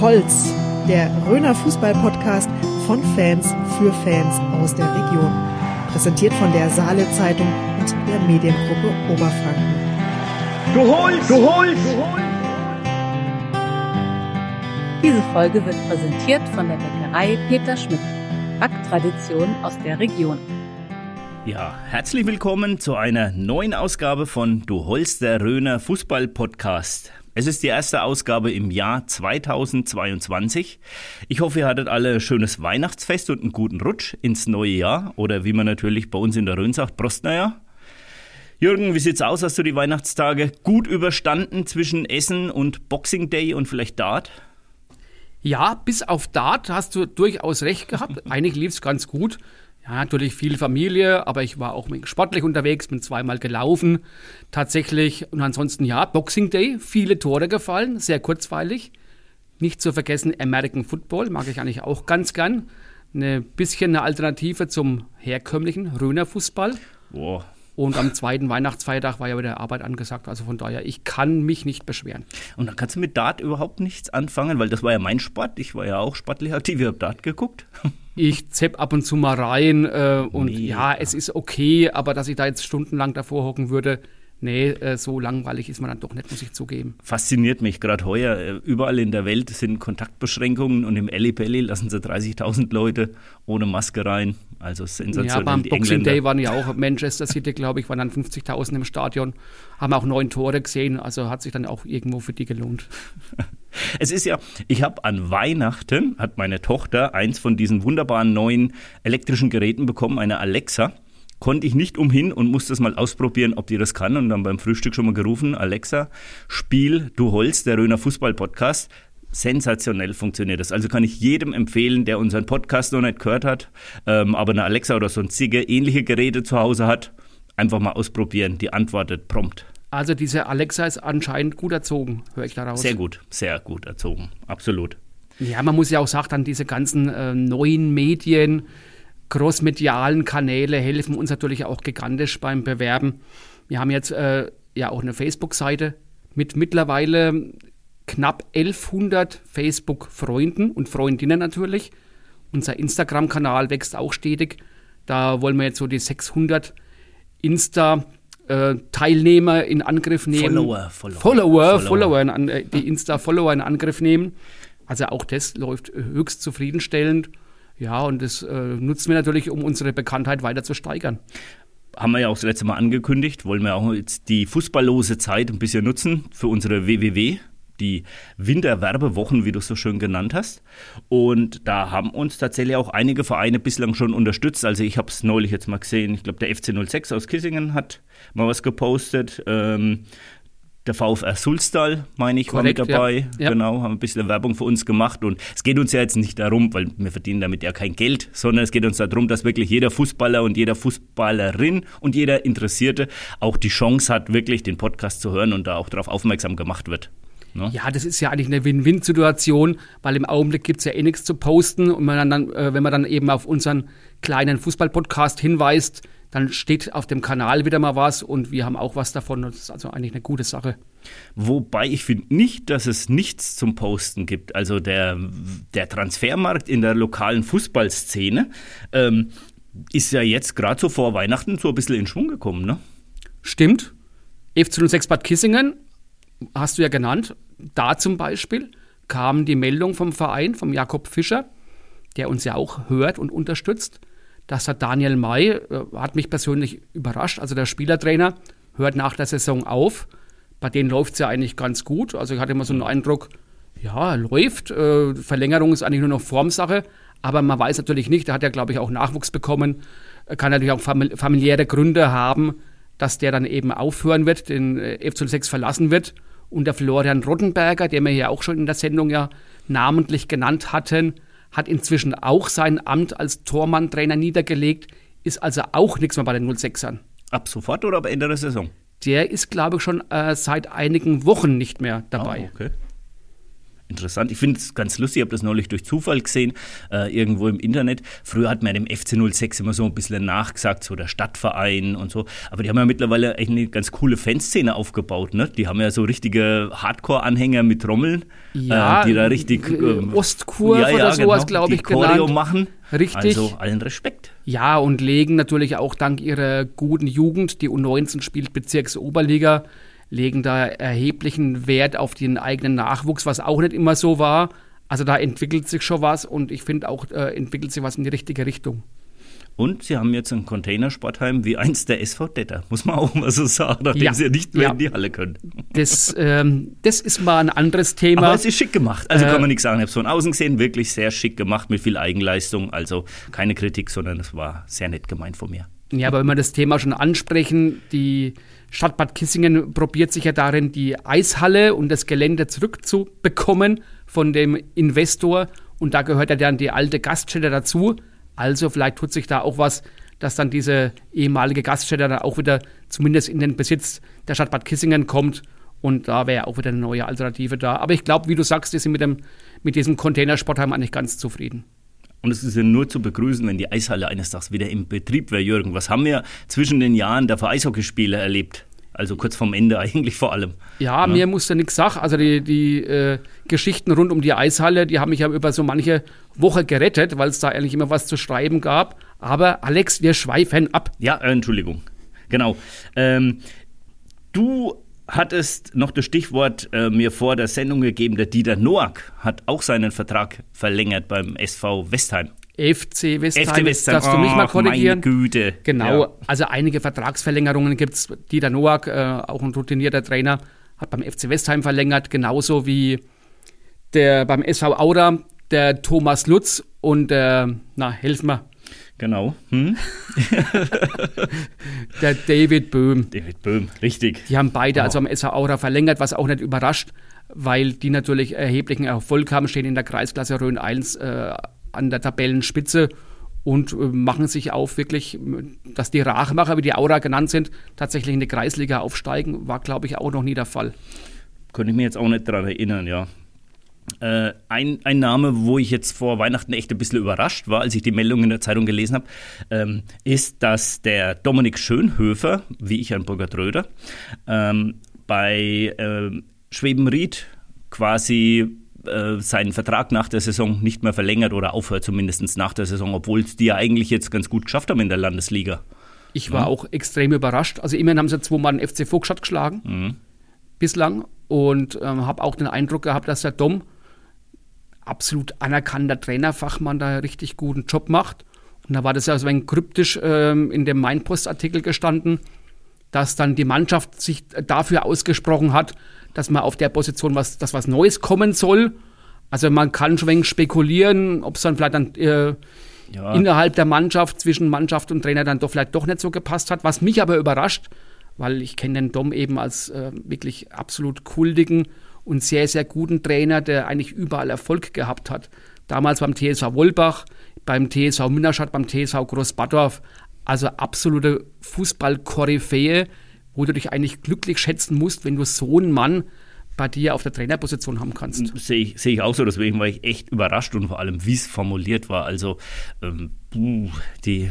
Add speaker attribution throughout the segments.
Speaker 1: Holz, der Röner Fußball-Podcast von Fans für Fans aus der Region. Präsentiert von der Saale Zeitung und der Mediengruppe Oberfranken.
Speaker 2: Du holst, du holst, du holst.
Speaker 3: Diese Folge wird präsentiert von der Bäckerei Peter Schmidt. Backtradition aus der Region.
Speaker 4: Ja, herzlich willkommen zu einer neuen Ausgabe von Du Holst der Röner Fußball Podcast. Es ist die erste Ausgabe im Jahr 2022. Ich hoffe, ihr hattet alle ein schönes Weihnachtsfest und einen guten Rutsch ins neue Jahr. Oder wie man natürlich bei uns in der Rhön sagt, Prostneuer. Jürgen, wie sieht's aus? Hast du die Weihnachtstage gut überstanden zwischen Essen und Boxing Day und vielleicht Dart?
Speaker 5: Ja, bis auf Dart hast du durchaus recht gehabt. Eigentlich lief's ganz gut. Ja, natürlich viel Familie, aber ich war auch sportlich unterwegs, bin zweimal gelaufen. Tatsächlich, und ansonsten ja, Boxing Day, viele Tore gefallen, sehr kurzweilig. Nicht zu vergessen American Football, mag ich eigentlich auch ganz gern. Ein bisschen eine Alternative zum herkömmlichen Röner Fußball.
Speaker 4: Boah,
Speaker 5: Und am zweiten Weihnachtsfeiertag war ja wieder Arbeit angesagt. Also von daher, ich kann mich nicht beschweren.
Speaker 4: Und dann kannst du mit Dart überhaupt nichts anfangen, weil das war ja mein Sport. Ich war ja auch sportlich aktiv. Ich habe Dart geguckt.
Speaker 5: Ich zepp ab und zu mal rein äh, und
Speaker 4: Mega.
Speaker 5: ja, es ist okay, aber dass ich da jetzt stundenlang davor hocken würde, nee, äh, so langweilig ist man dann doch nicht, muss ich zugeben.
Speaker 4: Fasziniert mich gerade heuer. Äh, Überall in der Welt sind Kontaktbeschränkungen und im Ellipelli lassen sie 30.000 Leute ohne Maske rein. Also sensationell.
Speaker 5: Ja, beim
Speaker 4: die
Speaker 5: Boxing
Speaker 4: Engländer.
Speaker 5: Day waren ja auch Manchester City, glaube ich, waren dann 50.000 im Stadion, haben auch neun Tore gesehen, also hat sich dann auch irgendwo für die gelohnt.
Speaker 4: Es ist ja, ich habe an Weihnachten, hat meine Tochter eins von diesen wunderbaren neuen elektrischen Geräten bekommen, eine Alexa. Konnte ich nicht umhin und musste es mal ausprobieren, ob die das kann. Und dann beim Frühstück schon mal gerufen, Alexa, Spiel Du Holz, der Röner Fußball-Podcast. Sensationell funktioniert das. Also kann ich jedem empfehlen, der unseren Podcast noch nicht gehört hat, ähm, aber eine Alexa oder sonstige ähnliche Geräte zu Hause hat, einfach mal ausprobieren. Die antwortet prompt.
Speaker 5: Also diese Alexa ist anscheinend gut erzogen, höre ich daraus.
Speaker 4: Sehr gut, sehr gut erzogen. Absolut.
Speaker 5: Ja, man muss ja auch sagen, dann diese ganzen äh, neuen Medien, crossmedialen Kanäle helfen uns natürlich auch gigantisch beim Bewerben. Wir haben jetzt äh, ja auch eine Facebook-Seite mit mittlerweile knapp 1100 Facebook-Freunden und Freundinnen natürlich. Unser Instagram-Kanal wächst auch stetig. Da wollen wir jetzt so die 600 Insta-Teilnehmer in Angriff nehmen.
Speaker 4: Follower, Follower.
Speaker 5: Follower,
Speaker 4: Follower.
Speaker 5: In äh, die Insta-Follower in Angriff nehmen. Also auch das läuft äh, höchst zufriedenstellend. Ja, und das äh, nutzen wir natürlich, um unsere Bekanntheit weiter zu steigern.
Speaker 4: haben wir ja auch das letzte Mal angekündigt, wollen wir auch jetzt die fußballlose Zeit ein bisschen nutzen für unsere WWW, die Winterwerbewochen, wie du es so schön genannt hast. Und da haben uns tatsächlich auch einige Vereine bislang schon unterstützt. Also ich habe es neulich jetzt mal gesehen, ich glaube der FC 06 aus Kissingen hat mal was gepostet. Ähm, der VfR Sulstal, meine ich,
Speaker 5: Korrekt,
Speaker 4: war mit dabei.
Speaker 5: ja. Ja.
Speaker 4: Genau, haben ein bisschen Werbung für uns gemacht. Und es geht uns ja jetzt nicht darum, weil wir verdienen damit ja kein Geld, sondern es geht uns darum, dass wirklich jeder Fußballer und jeder Fußballerin und jeder Interessierte auch die Chance hat, wirklich den Podcast zu hören und da auch darauf aufmerksam gemacht wird. Ne?
Speaker 5: Ja, das ist ja eigentlich eine Win-Win-Situation, weil im Augenblick gibt es ja eh nichts zu posten und man dann, äh, wenn man dann eben auf unseren kleinen Fußball-Podcast hinweist, dann steht auf dem Kanal wieder mal was und wir haben auch was davon. Das ist also eigentlich eine gute Sache.
Speaker 4: Wobei ich finde nicht, dass es nichts zum Posten gibt. Also der, der Transfermarkt in der lokalen Fußballszene ähm, ist ja jetzt gerade so vor Weihnachten so ein bisschen in Schwung gekommen. Ne?
Speaker 5: Stimmt. FC 06 Bad Kissingen hast du ja genannt. Da zum Beispiel kam die Meldung vom Verein, vom Jakob Fischer, der uns ja auch hört und unterstützt, dass der Daniel May, äh, hat mich persönlich überrascht, also der Spielertrainer, hört nach der Saison auf. Bei denen läuft es ja eigentlich ganz gut. Also ich hatte immer so einen Eindruck, ja, läuft. Äh, Verlängerung ist eigentlich nur noch Formsache. Aber man weiß natürlich nicht, der hat ja, glaube ich, auch Nachwuchs bekommen, kann natürlich auch famili- familiäre Gründe haben, dass der dann eben aufhören wird, den äh, F06 verlassen wird. Und der Florian Rottenberger, den wir ja auch schon in der Sendung ja namentlich genannt hatten, hat inzwischen auch sein Amt als Tormann-Trainer niedergelegt, ist also auch nichts mehr bei den 06ern.
Speaker 4: Ab sofort oder ab Ende der Saison?
Speaker 5: Der ist, glaube ich, schon äh, seit einigen Wochen nicht mehr dabei.
Speaker 4: Ah, okay. Interessant. Ich finde es ganz lustig, ich habe das neulich durch Zufall gesehen, äh, irgendwo im Internet. Früher hat man dem FC 06 immer so ein bisschen nachgesagt, so der Stadtverein und so. Aber die haben ja mittlerweile echt eine ganz coole Fanszene aufgebaut. Ne? Die haben ja so richtige Hardcore-Anhänger mit Trommeln,
Speaker 5: Ja,
Speaker 4: äh, die da richtig
Speaker 5: äh,
Speaker 4: ähm,
Speaker 5: Ostkurve
Speaker 4: ja, ja,
Speaker 5: oder sowas,
Speaker 4: genau,
Speaker 5: glaube ich,
Speaker 4: Choreo
Speaker 5: genannt.
Speaker 4: machen.
Speaker 5: Richtig.
Speaker 4: Also allen Respekt.
Speaker 5: Ja, und legen natürlich auch dank ihrer guten Jugend, die U19 spielt Bezirksoberliga, legen da erheblichen Wert auf den eigenen Nachwuchs, was auch nicht immer so war. Also da entwickelt sich schon was und ich finde auch, äh, entwickelt sich was in die richtige Richtung.
Speaker 4: Und sie haben jetzt ein Containersportheim wie eins der SV Detter, muss man auch mal so sagen, nachdem
Speaker 5: Ja,
Speaker 4: sie ja nicht mehr
Speaker 5: ja.
Speaker 4: in die Halle können.
Speaker 5: Das, ähm, das ist mal ein anderes Thema.
Speaker 4: Aber es ist schick gemacht. Also
Speaker 5: Äh,
Speaker 4: kann man nichts sagen. Ich habe es von außen gesehen, wirklich sehr schick gemacht, mit viel Eigenleistung. Also keine Kritik, sondern es war sehr nett gemeint von mir.
Speaker 5: Ja, aber wenn wir das Thema schon ansprechen, die Stadt Bad Kissingen probiert sich ja darin, die Eishalle und das Gelände zurückzubekommen von dem Investor. Und da gehört ja dann die alte Gaststätte dazu. Also vielleicht tut sich da auch was, dass dann diese ehemalige Gaststätte dann auch wieder zumindest in den Besitz der Stadt Bad Kissingen kommt. Und da wäre auch wieder eine neue Alternative da. Aber ich glaube, wie du sagst, die sind mit, dem, mit diesem Containersportheim eigentlich ganz zufrieden.
Speaker 4: Und es ist ja nur zu begrüßen, wenn die Eishalle eines Tages wieder im Betrieb wäre, Jürgen. Was haben wir zwischen den Jahren der Eishockeyspiele erlebt? Also kurz vorm Ende eigentlich vor allem.
Speaker 5: Ja, mir musste nichts sagen. Also die, die äh, Geschichten rund um die Eishalle, die haben mich ja über so manche Woche gerettet, weil es da eigentlich immer was zu schreiben gab. Aber Alex, wir schweifen ab.
Speaker 4: Ja, äh, Entschuldigung. Genau. Ähm, du hattest noch das Stichwort äh, mir vor der Sendung gegeben, der Dieter Noack hat auch seinen Vertrag verlängert beim SV Westheim.
Speaker 5: FC Westheim,
Speaker 4: FC Westheim,
Speaker 5: darfst du mich mal
Speaker 4: ach, meine
Speaker 5: korrigieren?
Speaker 4: Güte.
Speaker 5: Genau,
Speaker 4: Ja.
Speaker 5: also einige Vertragsverlängerungen gibt es. Dieter Noack, äh, auch ein routinierter Trainer, hat beim FC Westheim verlängert, genauso wie der beim SV Auda, der Thomas Lutz und der, na, helf mir,
Speaker 4: Genau. Hm?
Speaker 5: der David Böhm.
Speaker 4: David Böhm, richtig.
Speaker 5: Die haben beide
Speaker 4: Oh.
Speaker 5: also am SV Aura verlängert, was auch nicht überrascht, weil die natürlich erheblichen Erfolg haben, stehen in der Kreisklasse Rhön 1 äh, an der Tabellenspitze und äh, machen sich auf wirklich, dass die Rachmacher, wie die Aura genannt sind, tatsächlich in die Kreisliga aufsteigen, war glaube ich auch noch nie der Fall.
Speaker 4: Könnte ich mir jetzt auch nicht dran erinnern, ja. Äh, ein, ein Name, wo ich jetzt vor Weihnachten echt ein bisschen überrascht war, als ich die Meldung in der Zeitung gelesen habe, ähm, ist, dass der Dominik Schönhöfer, wie ich ein Burkhard Röder, ähm, bei ähm, Schwebenried quasi äh, seinen Vertrag nach der Saison nicht mehr verlängert oder aufhört, zumindest nach der Saison, obwohl es die ja eigentlich jetzt ganz gut geschafft haben in der Landesliga.
Speaker 5: Ich war auch extrem überrascht. Also immerhin haben sie zweimal den FC Vogtstadt geschlagen, bislang. Und ähm, habe auch den Eindruck gehabt, dass der Dom absolut anerkannter Trainerfachmann da richtig guten Job macht. Und da war das ja so ein kryptisch ähm, in dem Mainpost-Artikel gestanden, dass dann die Mannschaft sich dafür ausgesprochen hat, dass man auf der Position was, dass was Neues kommen soll. Also man kann schon ein wenig spekulieren, ob es dann vielleicht dann äh,
Speaker 4: Ja.
Speaker 5: innerhalb der Mannschaft, zwischen Mannschaft und Trainer dann doch vielleicht doch nicht so gepasst hat. Was mich aber überrascht, weil ich kenne den Dom eben als äh, wirklich absolut kultigen und sehr, sehr guten Trainer, der eigentlich überall Erfolg gehabt hat. Damals beim TSV Wolbach, beim TSV Münnerstadt, beim TSV Großbadorf. Also absolute Fußball-Koryphäe, wo du dich eigentlich glücklich schätzen musst, wenn du so einen Mann bei dir auf der Trainerposition haben kannst.
Speaker 4: Sehe ich, sehe ich auch so, deswegen war ich echt überrascht und vor allem, wie es formuliert war. Also, ähm, die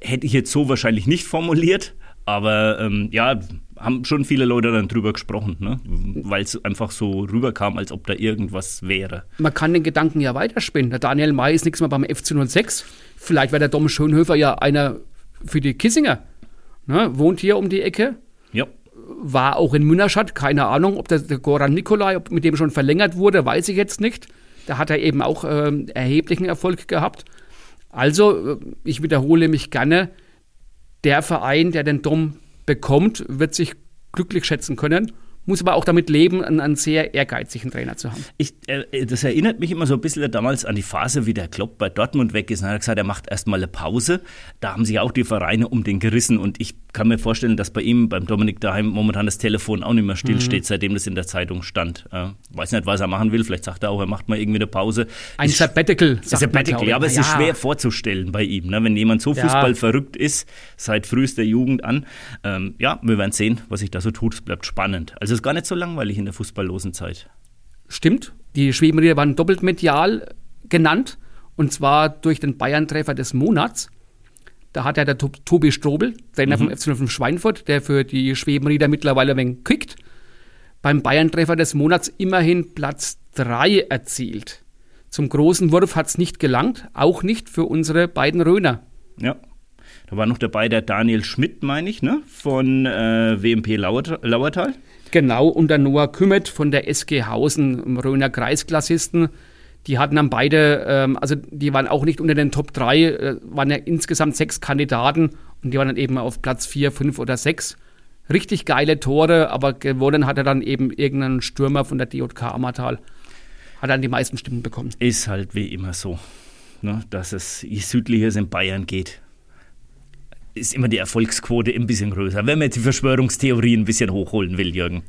Speaker 4: hätte ich jetzt so wahrscheinlich nicht formuliert, aber ähm, ja, haben schon viele Leute dann drüber gesprochen, ne? weil es einfach so rüberkam, als ob da irgendwas wäre.
Speaker 5: man kann den Gedanken ja weiterspinnen. Der Daniel May ist nichts mehr beim FC 06. Vielleicht wäre der Dom Schönhöfer ja einer für die Kissinger. Ne? Wohnt hier um die Ecke.
Speaker 4: Ja,
Speaker 5: War auch in Münnerstadt. Keine Ahnung, ob der, der Goran Nikolai, ob mit dem schon verlängert wurde, weiß ich jetzt nicht. Da hat er eben auch ähm, erheblichen Erfolg gehabt. Also, äh, ich wiederhole mich gerne. Der Verein, der den Dom bekommt, wird sich glücklich schätzen können. Muss aber auch damit leben, einen, einen sehr ehrgeizigen Trainer zu haben.
Speaker 4: Ich, äh, das erinnert mich immer so ein bisschen damals an die Phase, wie der Klopp bei Dortmund weg ist. Und er hat gesagt, er macht erstmal eine Pause. Da haben sich auch die Vereine um den gerissen. Und ich kann mir vorstellen, dass bei ihm, beim Dominik daheim, momentan das Telefon auch nicht mehr stillsteht, seitdem das in der Zeitung stand. Äh, weiß nicht, was er machen will. Vielleicht sagt er auch, er macht mal irgendwie eine Pause.
Speaker 5: Ein
Speaker 4: Ist-
Speaker 5: Sabbatical, man,
Speaker 4: Sabbatical, ja, aber es
Speaker 5: Ja.
Speaker 4: ist schwer vorzustellen bei ihm, ne? wenn jemand so
Speaker 5: Ja.
Speaker 4: Fußball verrückt ist, seit frühester Jugend an. Ähm, ja, wir werden sehen, was sich da so tut. Es bleibt spannend. Also es ist gar nicht so langweilig in der fußballlosen Zeit.
Speaker 5: Stimmt. Die Schwebenrieder waren doppelt medial genannt. Und zwar durch den Bayern-Treffer des Monats. Da hat ja der Tobi Strobel, Trainer mhm. vom FC Schweinfurt, der für die Schwebenrieder mittlerweile ein wenig kickt, beim Bayern-Treffer des Monats immerhin Platz 3 erzielt. Zum großen Wurf hat es nicht gelangt, auch nicht für unsere beiden Röner.
Speaker 4: Ja. Da war noch dabei der Daniel Schmidt, meine ich, ne? von äh, WMP Lauertal.
Speaker 5: Genau, und der Noah Kümmet von der SG Hausen, im Röner Kreisklassisten. Die hatten dann beide, ähm, also die waren auch nicht unter den Top 3, äh, waren ja insgesamt sechs Kandidaten und die waren dann eben auf Platz 4, 5 oder 6. Richtig geile Tore, aber gewonnen hat er dann eben irgendein Stürmer von der DJK Ammertal. Hat dann die meisten Stimmen bekommen.
Speaker 4: Ist halt wie immer so, ne, dass es südlicher in Bayern geht, ist immer die Erfolgsquote ein bisschen größer. Wenn man jetzt die Verschwörungstheorien ein bisschen hochholen will, Jürgen.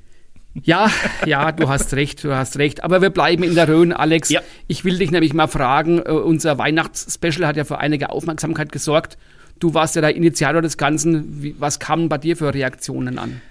Speaker 5: Ja, ja, du hast recht, du hast recht. Aber wir bleiben in der Rhön, Alex. Ja. Ich will dich nämlich mal fragen, äh, unser Weihnachtsspecial hat ja für einige Aufmerksamkeit gesorgt. Du warst ja der Initiator des Ganzen. Was kamen bei dir für Reaktionen an?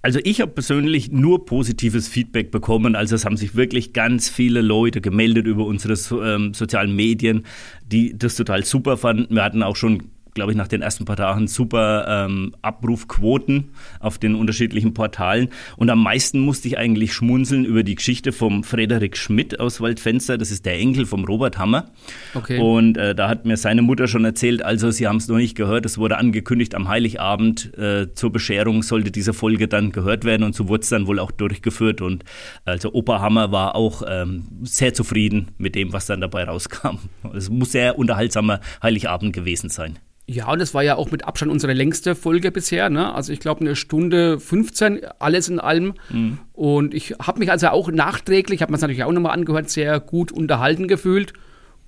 Speaker 4: Also ich habe persönlich nur positives Feedback bekommen. Also es haben sich wirklich ganz viele Leute gemeldet über unsere ähm, sozialen Medien, die das total super fanden. Wir hatten auch schon glaube ich, nach den ersten paar Tagen super ähm, Abrufquoten auf den unterschiedlichen Portalen. Und am meisten musste ich eigentlich schmunzeln über die Geschichte vom Frederik Schmidt aus Waldfenster. Das ist der Enkel vom Robert Hammer. Okay. Und äh, da hat mir seine Mutter schon erzählt, also sie haben es noch nicht gehört, es wurde angekündigt am Heiligabend äh, zur Bescherung sollte diese Folge dann gehört werden und so wurde es dann wohl auch durchgeführt. Und also Opa Hammer war auch ähm, sehr zufrieden mit dem, was dann dabei rauskam. Es muss sehr unterhaltsamer Heiligabend gewesen sein.
Speaker 5: Ja, und das war ja auch mit Abstand unsere längste Folge bisher. Ne? Also ich glaube eine Stunde 15, alles in allem. Mhm. Und ich habe mich also auch nachträglich, habe mir es natürlich auch nochmal angehört, sehr gut unterhalten gefühlt.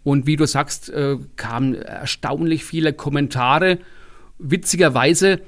Speaker 5: Und wie du sagst, äh, kamen erstaunlich viele Kommentare. Witzigerweise äh,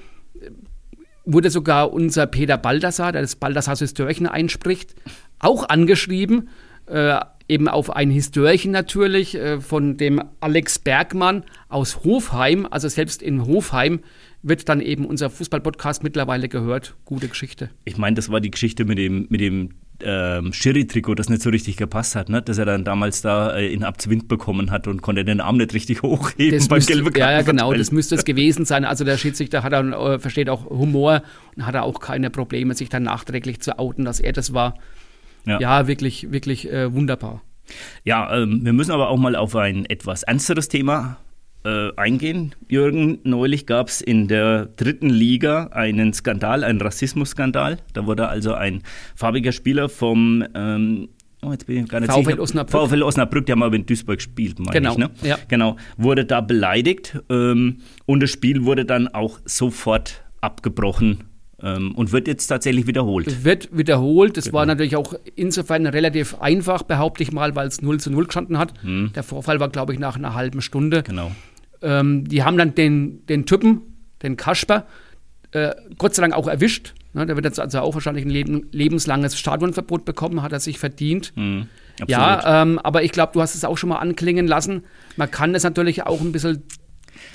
Speaker 5: wurde sogar unser Peter Baldassar, der das Baldassar Systörchen einspricht, auch angeschrieben. Äh, eben auf ein Histörchen natürlich äh, von dem Alex Bergmann aus Hofheim. Also selbst in Hofheim wird dann eben unser Fußballpodcast mittlerweile gehört. Gute Geschichte.
Speaker 4: Ich meine, das war die Geschichte mit dem, mit dem ähm, Schiri-Trikot, das nicht so richtig gepasst hat, ne? dass er dann damals da äh, in Abzwind bekommen hat und konnte den Arm nicht richtig hochheben
Speaker 5: das beim müsste, gelben Ja, ja, genau, das müsste es gewesen sein. Also der Schiedsrichter hat dann, äh, versteht auch Humor und hat auch keine Probleme, sich dann nachträglich zu outen, dass er das war. Ja, ja wirklich, wirklich äh, wunderbar.
Speaker 4: Ja, ähm, wir müssen aber auch mal auf ein etwas ernsteres Thema äh, eingehen. Jürgen, neulich gab es in der dritten Liga einen Skandal, einen Rassismusskandal. Da wurde also ein farbiger Spieler vom ähm, Oh, jetzt bin ich gar nicht VfL Osnabrück. VfL Osnabrück, die haben aber in Duisburg gespielt, meine
Speaker 5: genau,
Speaker 4: ich. Ne? Ja. Genau, wurde da beleidigt ähm, und das Spiel wurde dann auch sofort abgebrochen und wird jetzt tatsächlich wiederholt.
Speaker 5: Wird wiederholt. Das genau. war natürlich auch insofern relativ einfach, behaupte ich mal, weil es 0 zu 0 gestanden hat. Hm. Der Vorfall war, glaube ich, nach einer halben Stunde.
Speaker 4: Genau.
Speaker 5: Ähm, die haben dann den, den Typen, den Kasper, äh, Gott sei Dank auch erwischt. Ne, der wird jetzt also auch wahrscheinlich ein Leben, lebenslanges Stadionverbot bekommen, hat er sich verdient. Hm, ja, ähm, aber ich glaube, du hast es auch schon mal anklingen lassen. Man kann das natürlich auch ein bisschen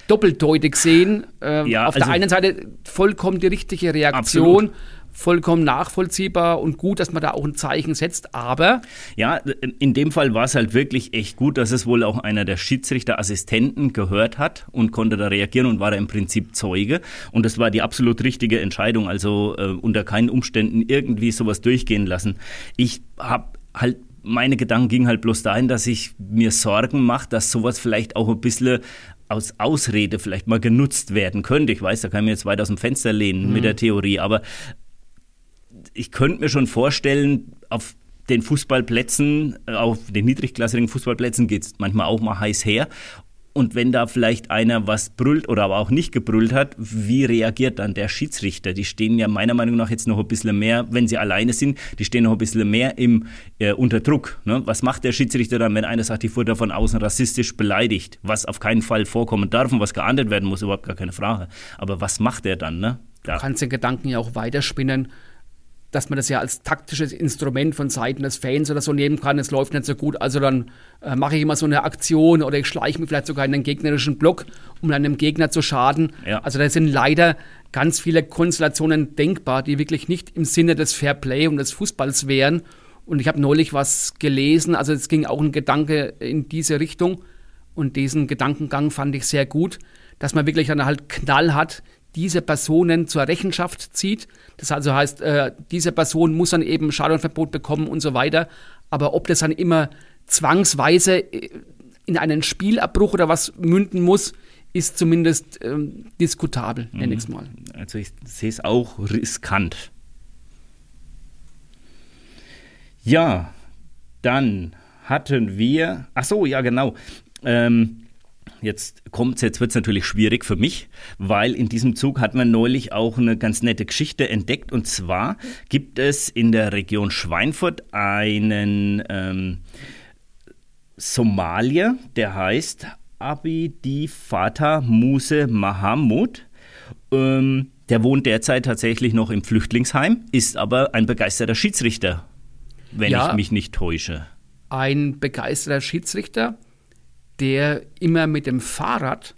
Speaker 5: doppeldeutig sehen. Äh, ja, auf also, der einen Seite vollkommen die richtige Reaktion. Absolut vollkommen nachvollziehbar und gut, dass man da auch ein Zeichen setzt, aber.
Speaker 4: Ja, in dem Fall war es halt wirklich echt gut, dass es wohl auch einer der Schiedsrichterassistenten gehört hat und konnte da reagieren und war da im Prinzip Zeuge. Und das war die absolut richtige Entscheidung, also äh, unter keinen Umständen irgendwie sowas durchgehen lassen. Ich habe halt meine Gedanken gingen halt bloß dahin, dass ich mir Sorgen mache, dass sowas vielleicht auch ein bisschen aus Ausrede vielleicht mal genutzt werden könnte. Ich weiß, da kann ich mir jetzt weit aus dem Fenster lehnen mhm. mit der Theorie, aber ich könnte mir schon vorstellen, auf den Fußballplätzen, auf den niedrigklassigen Fußballplätzen geht es manchmal auch mal heiß her. Und wenn da vielleicht einer was brüllt oder aber auch nicht gebrüllt hat, wie reagiert dann der Schiedsrichter? Die stehen ja meiner Meinung nach jetzt noch ein bisschen mehr, wenn sie alleine sind, die stehen noch ein bisschen mehr im, äh, unter Druck. Ne? Was macht der Schiedsrichter dann, wenn einer sagt, ich wurde von außen rassistisch beleidigt, was auf keinen Fall vorkommen darf und was geahndet werden muss, überhaupt gar keine Frage. Aber was macht er dann? Ne?
Speaker 5: Du kannst den Gedanken ja auch weiterspinnen dass man das ja als taktisches Instrument von Seiten des Fans oder so nehmen kann. Es läuft nicht so gut, also dann äh, mache ich immer so eine Aktion oder ich schleiche mich vielleicht sogar in den gegnerischen Block, um einem Gegner zu schaden. Ja. Also da sind leider ganz viele Konstellationen denkbar, die wirklich nicht im Sinne des Fair Play und des Fußballs wären. Und ich habe neulich was gelesen, also es ging auch ein Gedanke in diese Richtung. Und diesen Gedankengang fand ich sehr gut, dass man wirklich dann halt Knall hat, diese Personen zur Rechenschaft zieht. Das also heißt, äh, diese Person muss dann eben Schadenverbot bekommen und so weiter. Aber ob das dann immer zwangsweise äh, in einen Spielabbruch oder was münden muss, ist zumindest ähm, diskutabel, nenne ich es mal.
Speaker 4: Also ich sehe es auch riskant. Ja, dann hatten wir, ach so, ja genau. Ähm, Jetzt kommt's, jetzt wird's natürlich schwierig für mich, weil in diesem Zug hat man neulich auch eine ganz nette Geschichte entdeckt. Und zwar gibt es in der Region Schweinfurt einen ähm, Somalier, der heißt Abidi Fatah Muse Mahamud. Ähm, der wohnt derzeit tatsächlich noch im Flüchtlingsheim, ist aber ein begeisterter Schiedsrichter, wenn
Speaker 5: Ja.
Speaker 4: ich mich nicht täusche.
Speaker 5: Ein begeisterter Schiedsrichter, der immer mit dem Fahrrad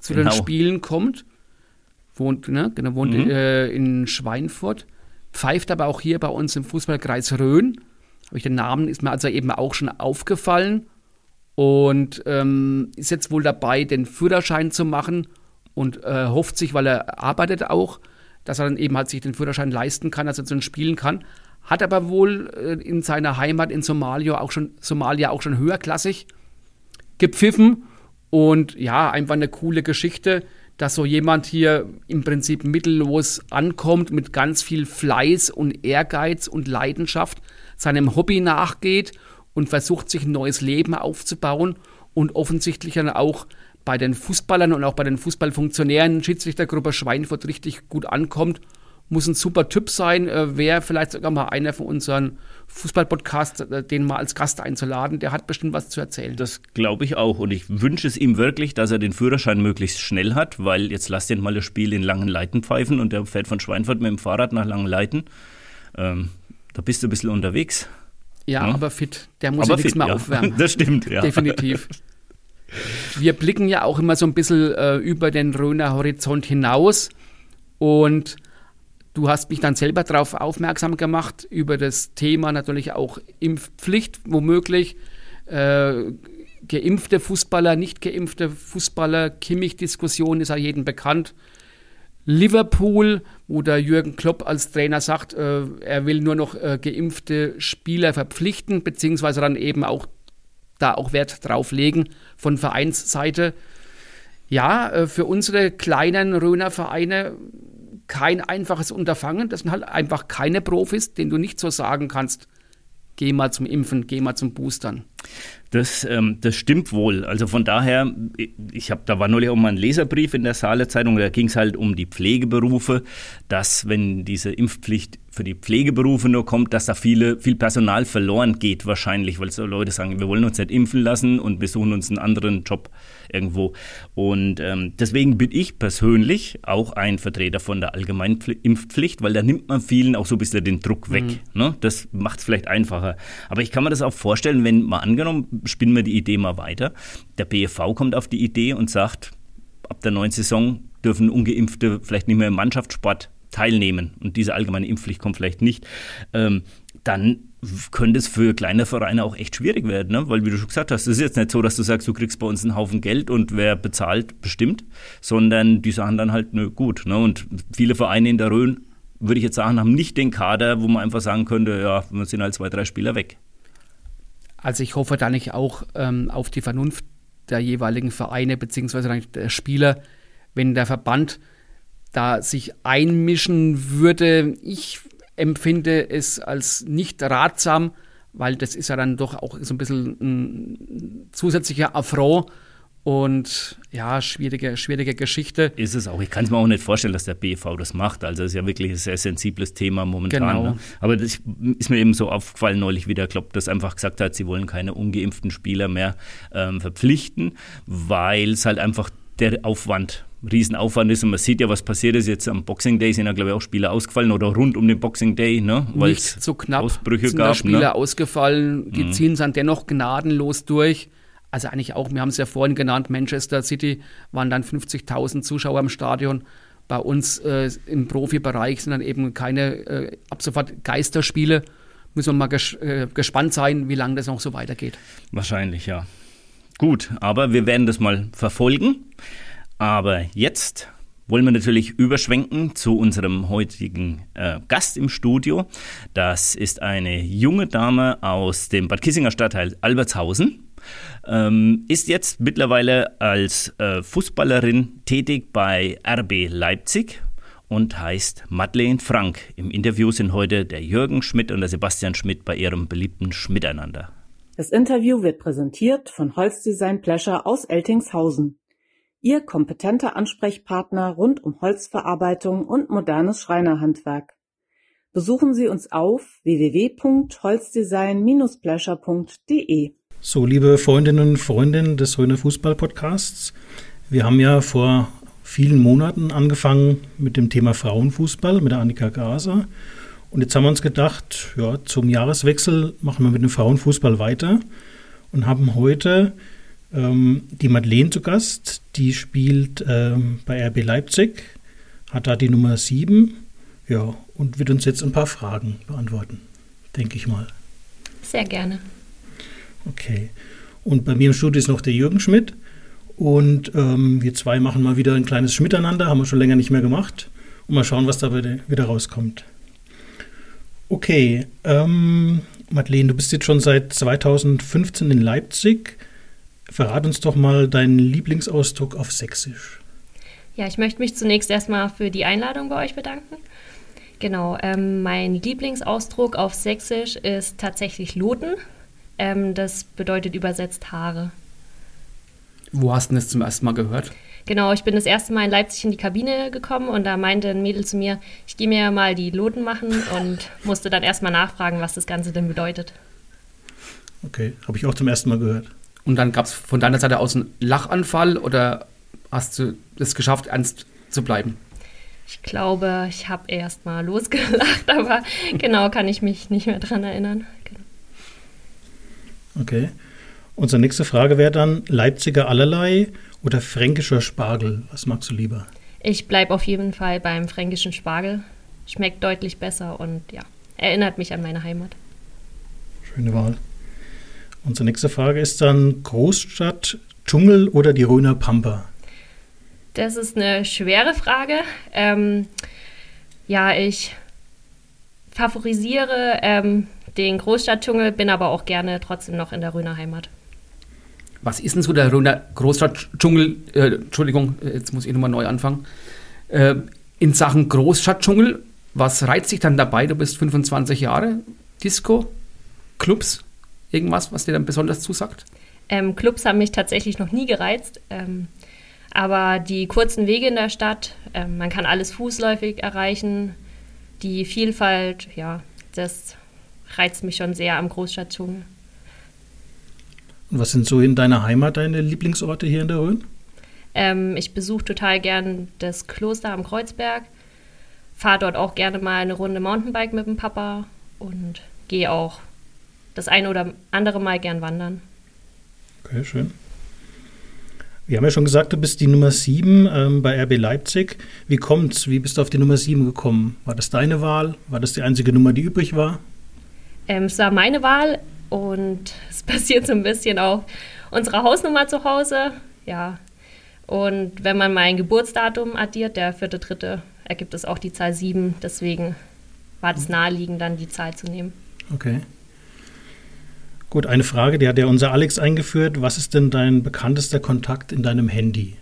Speaker 5: zu
Speaker 4: Genau.
Speaker 5: den Spielen kommt, wohnt, ne, genau, wohnt
Speaker 4: Mhm.
Speaker 5: äh, in Schweinfurt, pfeift aber auch hier bei uns im Fußballkreis Rhön. Habe ich den Namen, ist mir also eben auch schon aufgefallen und ähm, ist jetzt wohl dabei, den Führerschein zu machen und äh, hofft sich, weil er arbeitet auch, dass er dann eben halt sich den Führerschein leisten kann, dass er zu den Spielen kann. Hat aber wohl äh, in seiner Heimat in Somalia auch schon, Somalia auch schon höherklassig gepfiffen. Und ja, einfach eine coole Geschichte, dass so jemand hier im Prinzip mittellos ankommt, mit ganz viel Fleiß und Ehrgeiz und Leidenschaft seinem Hobby nachgeht und versucht, sich ein neues Leben aufzubauen und offensichtlich dann auch bei den Fußballern und auch bei den Fußballfunktionären, Schiedsrichtergruppe Schweinfurt richtig gut ankommt. Muss ein super Typ sein, äh, wäre vielleicht sogar mal einer von unseren Fußballpodcasts, äh, den mal als Gast einzuladen. Der hat bestimmt was zu erzählen.
Speaker 4: Das glaube ich auch. Und ich wünsche es ihm wirklich, dass er den Führerschein möglichst schnell hat, weil jetzt lasst ihn mal das Spiel in Langenleiten pfeifen und der fährt von Schweinfurt mit dem Fahrrad nach Langenleiten. Ähm, da bist du ein bisschen unterwegs.
Speaker 5: Ja,
Speaker 4: Ja.
Speaker 5: aber fit. Der muss
Speaker 4: Aber
Speaker 5: ja nichts
Speaker 4: fit,
Speaker 5: mehr
Speaker 4: ja.
Speaker 5: aufwärmen.
Speaker 4: Das stimmt, ja.
Speaker 5: Definitiv. Wir blicken ja auch immer so ein bisschen äh, über den Röner Horizont hinaus und du hast mich dann selber darauf aufmerksam gemacht, über das Thema natürlich auch Impfpflicht, womöglich äh, geimpfte Fußballer, nicht geimpfte Fußballer, Kimmich-Diskussion ist ja jedem bekannt. Liverpool, wo der Jürgen Klopp als Trainer sagt, äh, er will nur noch äh, geimpfte Spieler verpflichten, beziehungsweise dann eben auch da auch Wert drauf legen von Vereinsseite. Ja, äh, für unsere kleinen Röner Vereine kein einfaches Unterfangen. Das sind halt einfach keine Profis, denen du nicht so sagen kannst, geh mal zum Impfen, geh mal zum Boostern.
Speaker 4: Das, ähm, das stimmt wohl. Also von daher, ich habe, da war neulich auch mal ein Leserbrief in der Saale Zeitung, da ging es halt um die Pflegeberufe, dass wenn diese Impfpflicht für die Pflegeberufe nur kommt, dass da viele, viel Personal verloren geht wahrscheinlich, weil so Leute sagen, wir wollen uns nicht impfen lassen und wir suchen uns einen anderen Job irgendwo. Und ähm, deswegen bin ich persönlich auch ein Vertreter von der allgemeinen Pfli- Impfpflicht, weil da nimmt man vielen auch so ein bisschen den Druck weg. Ne? Das macht es vielleicht einfacher. Aber ich kann mir das auch vorstellen, wenn mal angenommen, spinnen wir die Idee mal weiter, der BFV kommt auf die Idee und sagt, ab der neuen Saison dürfen Ungeimpfte vielleicht nicht mehr im Mannschaftssport teilnehmen und diese allgemeine Impfpflicht kommt vielleicht nicht, ähm, dann könnte es für kleine Vereine auch echt schwierig werden, ne? weil wie du schon gesagt hast, es ist jetzt nicht so, dass du sagst, du kriegst bei uns einen Haufen Geld und wer bezahlt, bestimmt, sondern die sagen dann halt, nö, gut. Ne? Und viele Vereine in der Rhön, würde ich jetzt sagen, haben nicht den Kader, wo man einfach sagen könnte, ja, wir sind halt zwei, drei Spieler weg.
Speaker 5: Also ich hoffe da nicht auch ähm, auf die Vernunft der jeweiligen Vereine dann der Spieler, wenn der Verband da sich einmischen würde. Ich empfinde es als nicht ratsam, weil das ist ja dann doch auch so ein bisschen ein zusätzlicher Affront und ja, schwierige, schwierige Geschichte.
Speaker 4: Ist es auch. Ich kann es mir auch nicht vorstellen, dass der BV das macht. Also es ist ja wirklich ein sehr sensibles Thema momentan.
Speaker 5: Genau.
Speaker 4: Ne? Aber das ist mir eben so aufgefallen neulich, wie der Klopp das einfach gesagt hat, sie wollen keine ungeimpften Spieler mehr ähm, verpflichten, weil es halt einfach der Aufwand, Riesenaufwand ist. Und man sieht ja, was passiert ist. Jetzt am Boxing Day sind ja, glaube ich, auch Spieler ausgefallen oder rund um den Boxing Day, ne? weil
Speaker 5: nicht
Speaker 4: es
Speaker 5: so knapp
Speaker 4: Ausbrüche
Speaker 5: sind da
Speaker 4: gab.
Speaker 5: Spieler
Speaker 4: Ne?
Speaker 5: ausgefallen, die ziehen es dann dennoch gnadenlos durch. Also eigentlich auch, wir haben es ja vorhin genannt, Manchester City waren dann 50.000 Zuschauer im Stadion. Bei uns äh, im Profibereich sind dann eben keine äh, ab sofort Geisterspiele. müssen wir mal ges äh, gespannt sein, wie lange das noch so weitergeht.
Speaker 4: Wahrscheinlich, ja. Gut, aber wir werden das mal verfolgen. Aber jetzt wollen wir natürlich überschwenken zu unserem heutigen äh, Gast im Studio. Das ist eine junge Dame aus dem Bad Kissinger Stadtteil Albertshausen. Ähm, ist jetzt mittlerweile als äh, Fußballerin tätig bei RB Leipzig und heißt Madeleine Frank. Im Interview sind heute der Jürgen Schmidt und der Sebastian Schmidt bei ihrem beliebten Schmiteinander.
Speaker 3: Das Interview wird präsentiert von Holzdesign Pleasure aus Eltingshausen. Ihr kompetenter Ansprechpartner rund um Holzverarbeitung und modernes Schreinerhandwerk. Besuchen Sie uns auf www.holzdesign-pleasure.de.
Speaker 6: So, liebe Freundinnen und Freunde des Röner Fußball Podcasts, wir haben ja vor vielen Monaten angefangen mit dem Thema Frauenfußball mit der Annika Graser. Und jetzt haben wir uns gedacht, ja, zum Jahreswechsel machen wir mit dem Frauenfußball weiter und haben heute ähm, die Madeleine zu Gast. Die spielt ähm, bei RB Leipzig, hat da die Nummer 7, ja, und wird uns jetzt ein paar Fragen beantworten, denke ich mal.
Speaker 7: Sehr gerne.
Speaker 6: Okay. Und bei mir im Studio ist noch der Jürgen Schmidt. Und ähm, wir zwei machen mal wieder ein kleines Schmiteinander, haben wir schon länger nicht mehr gemacht. Und mal schauen, was da wieder rauskommt. Okay, ähm, Madeleine, du bist jetzt schon seit 2015 in Leipzig. Verrat uns doch mal deinen Lieblingsausdruck auf Sächsisch.
Speaker 7: Ja, ich möchte mich zunächst erstmal für die Einladung bei euch bedanken. Genau, ähm, mein Lieblingsausdruck auf Sächsisch ist tatsächlich Loten. Ähm, das bedeutet übersetzt Haare.
Speaker 5: Wo hast du das zum ersten Mal gehört?
Speaker 7: Genau, ich bin das erste Mal in Leipzig in die Kabine gekommen und da meinte ein Mädel zu mir, ich gehe mir mal die Loten machen und musste dann erstmal nachfragen, was das Ganze denn bedeutet.
Speaker 6: Okay, habe ich auch zum ersten Mal gehört.
Speaker 5: Und dann gab es von deiner Seite aus einen Lachanfall oder hast du es geschafft, ernst zu bleiben?
Speaker 7: Ich glaube, ich habe erst mal losgelacht, aber genau kann ich mich nicht mehr dran erinnern. Genau.
Speaker 6: Okay. Unsere nächste Frage wäre dann Leipziger allerlei oder fränkischer Spargel. Was magst du lieber?
Speaker 7: Ich bleibe auf jeden Fall beim fränkischen Spargel. Schmeckt deutlich besser und ja, erinnert mich an meine Heimat.
Speaker 6: Schöne Wahl. Unsere nächste Frage ist dann Großstadt, Dschungel oder die Röner Pampa?
Speaker 7: Das ist eine schwere Frage. Ähm, ja, ich favorisiere ähm, den Großstadtdschungel, bin aber auch gerne trotzdem noch in der Röner Heimat.
Speaker 5: Was ist denn so der Röner Großstadtdschungel? Äh, Entschuldigung, jetzt muss ich nochmal neu anfangen. Äh, in Sachen Großstadtdschungel, was reizt dich dann dabei? Du bist 25 Jahre. Disco? Clubs? Irgendwas, was dir dann besonders zusagt?
Speaker 7: Ähm, Clubs haben mich tatsächlich noch nie gereizt. Ähm, aber die kurzen Wege in der Stadt, ähm, man kann alles fußläufig erreichen. Die Vielfalt, ja, das reizt mich schon sehr am Großstadtdschungel.
Speaker 6: Was sind so in deiner Heimat deine Lieblingsorte hier in der Rhön?
Speaker 7: Ähm, ich besuche total gern das Kloster am Kreuzberg, fahre dort auch gerne mal eine Runde Mountainbike mit dem Papa und gehe auch das eine oder andere Mal gern wandern.
Speaker 6: Okay, schön. Wir haben ja schon gesagt, du bist die Nummer 7 ähm, bei RB Leipzig. Wie kommt's? Wie bist du auf die Nummer 7 gekommen? War das deine Wahl? War das die einzige Nummer, die übrig war?
Speaker 7: Ähm, es war meine Wahl und es passiert so ein bisschen auch unsere Hausnummer zu Hause. Ja. Und wenn man mein Geburtsdatum addiert, der vierte, dritte, ergibt es auch die Zahl 7. Deswegen war das naheliegend, dann die Zahl zu nehmen.
Speaker 6: Okay. Gut, eine Frage, die hat ja unser Alex eingeführt. Was ist denn dein bekanntester Kontakt in deinem Handy?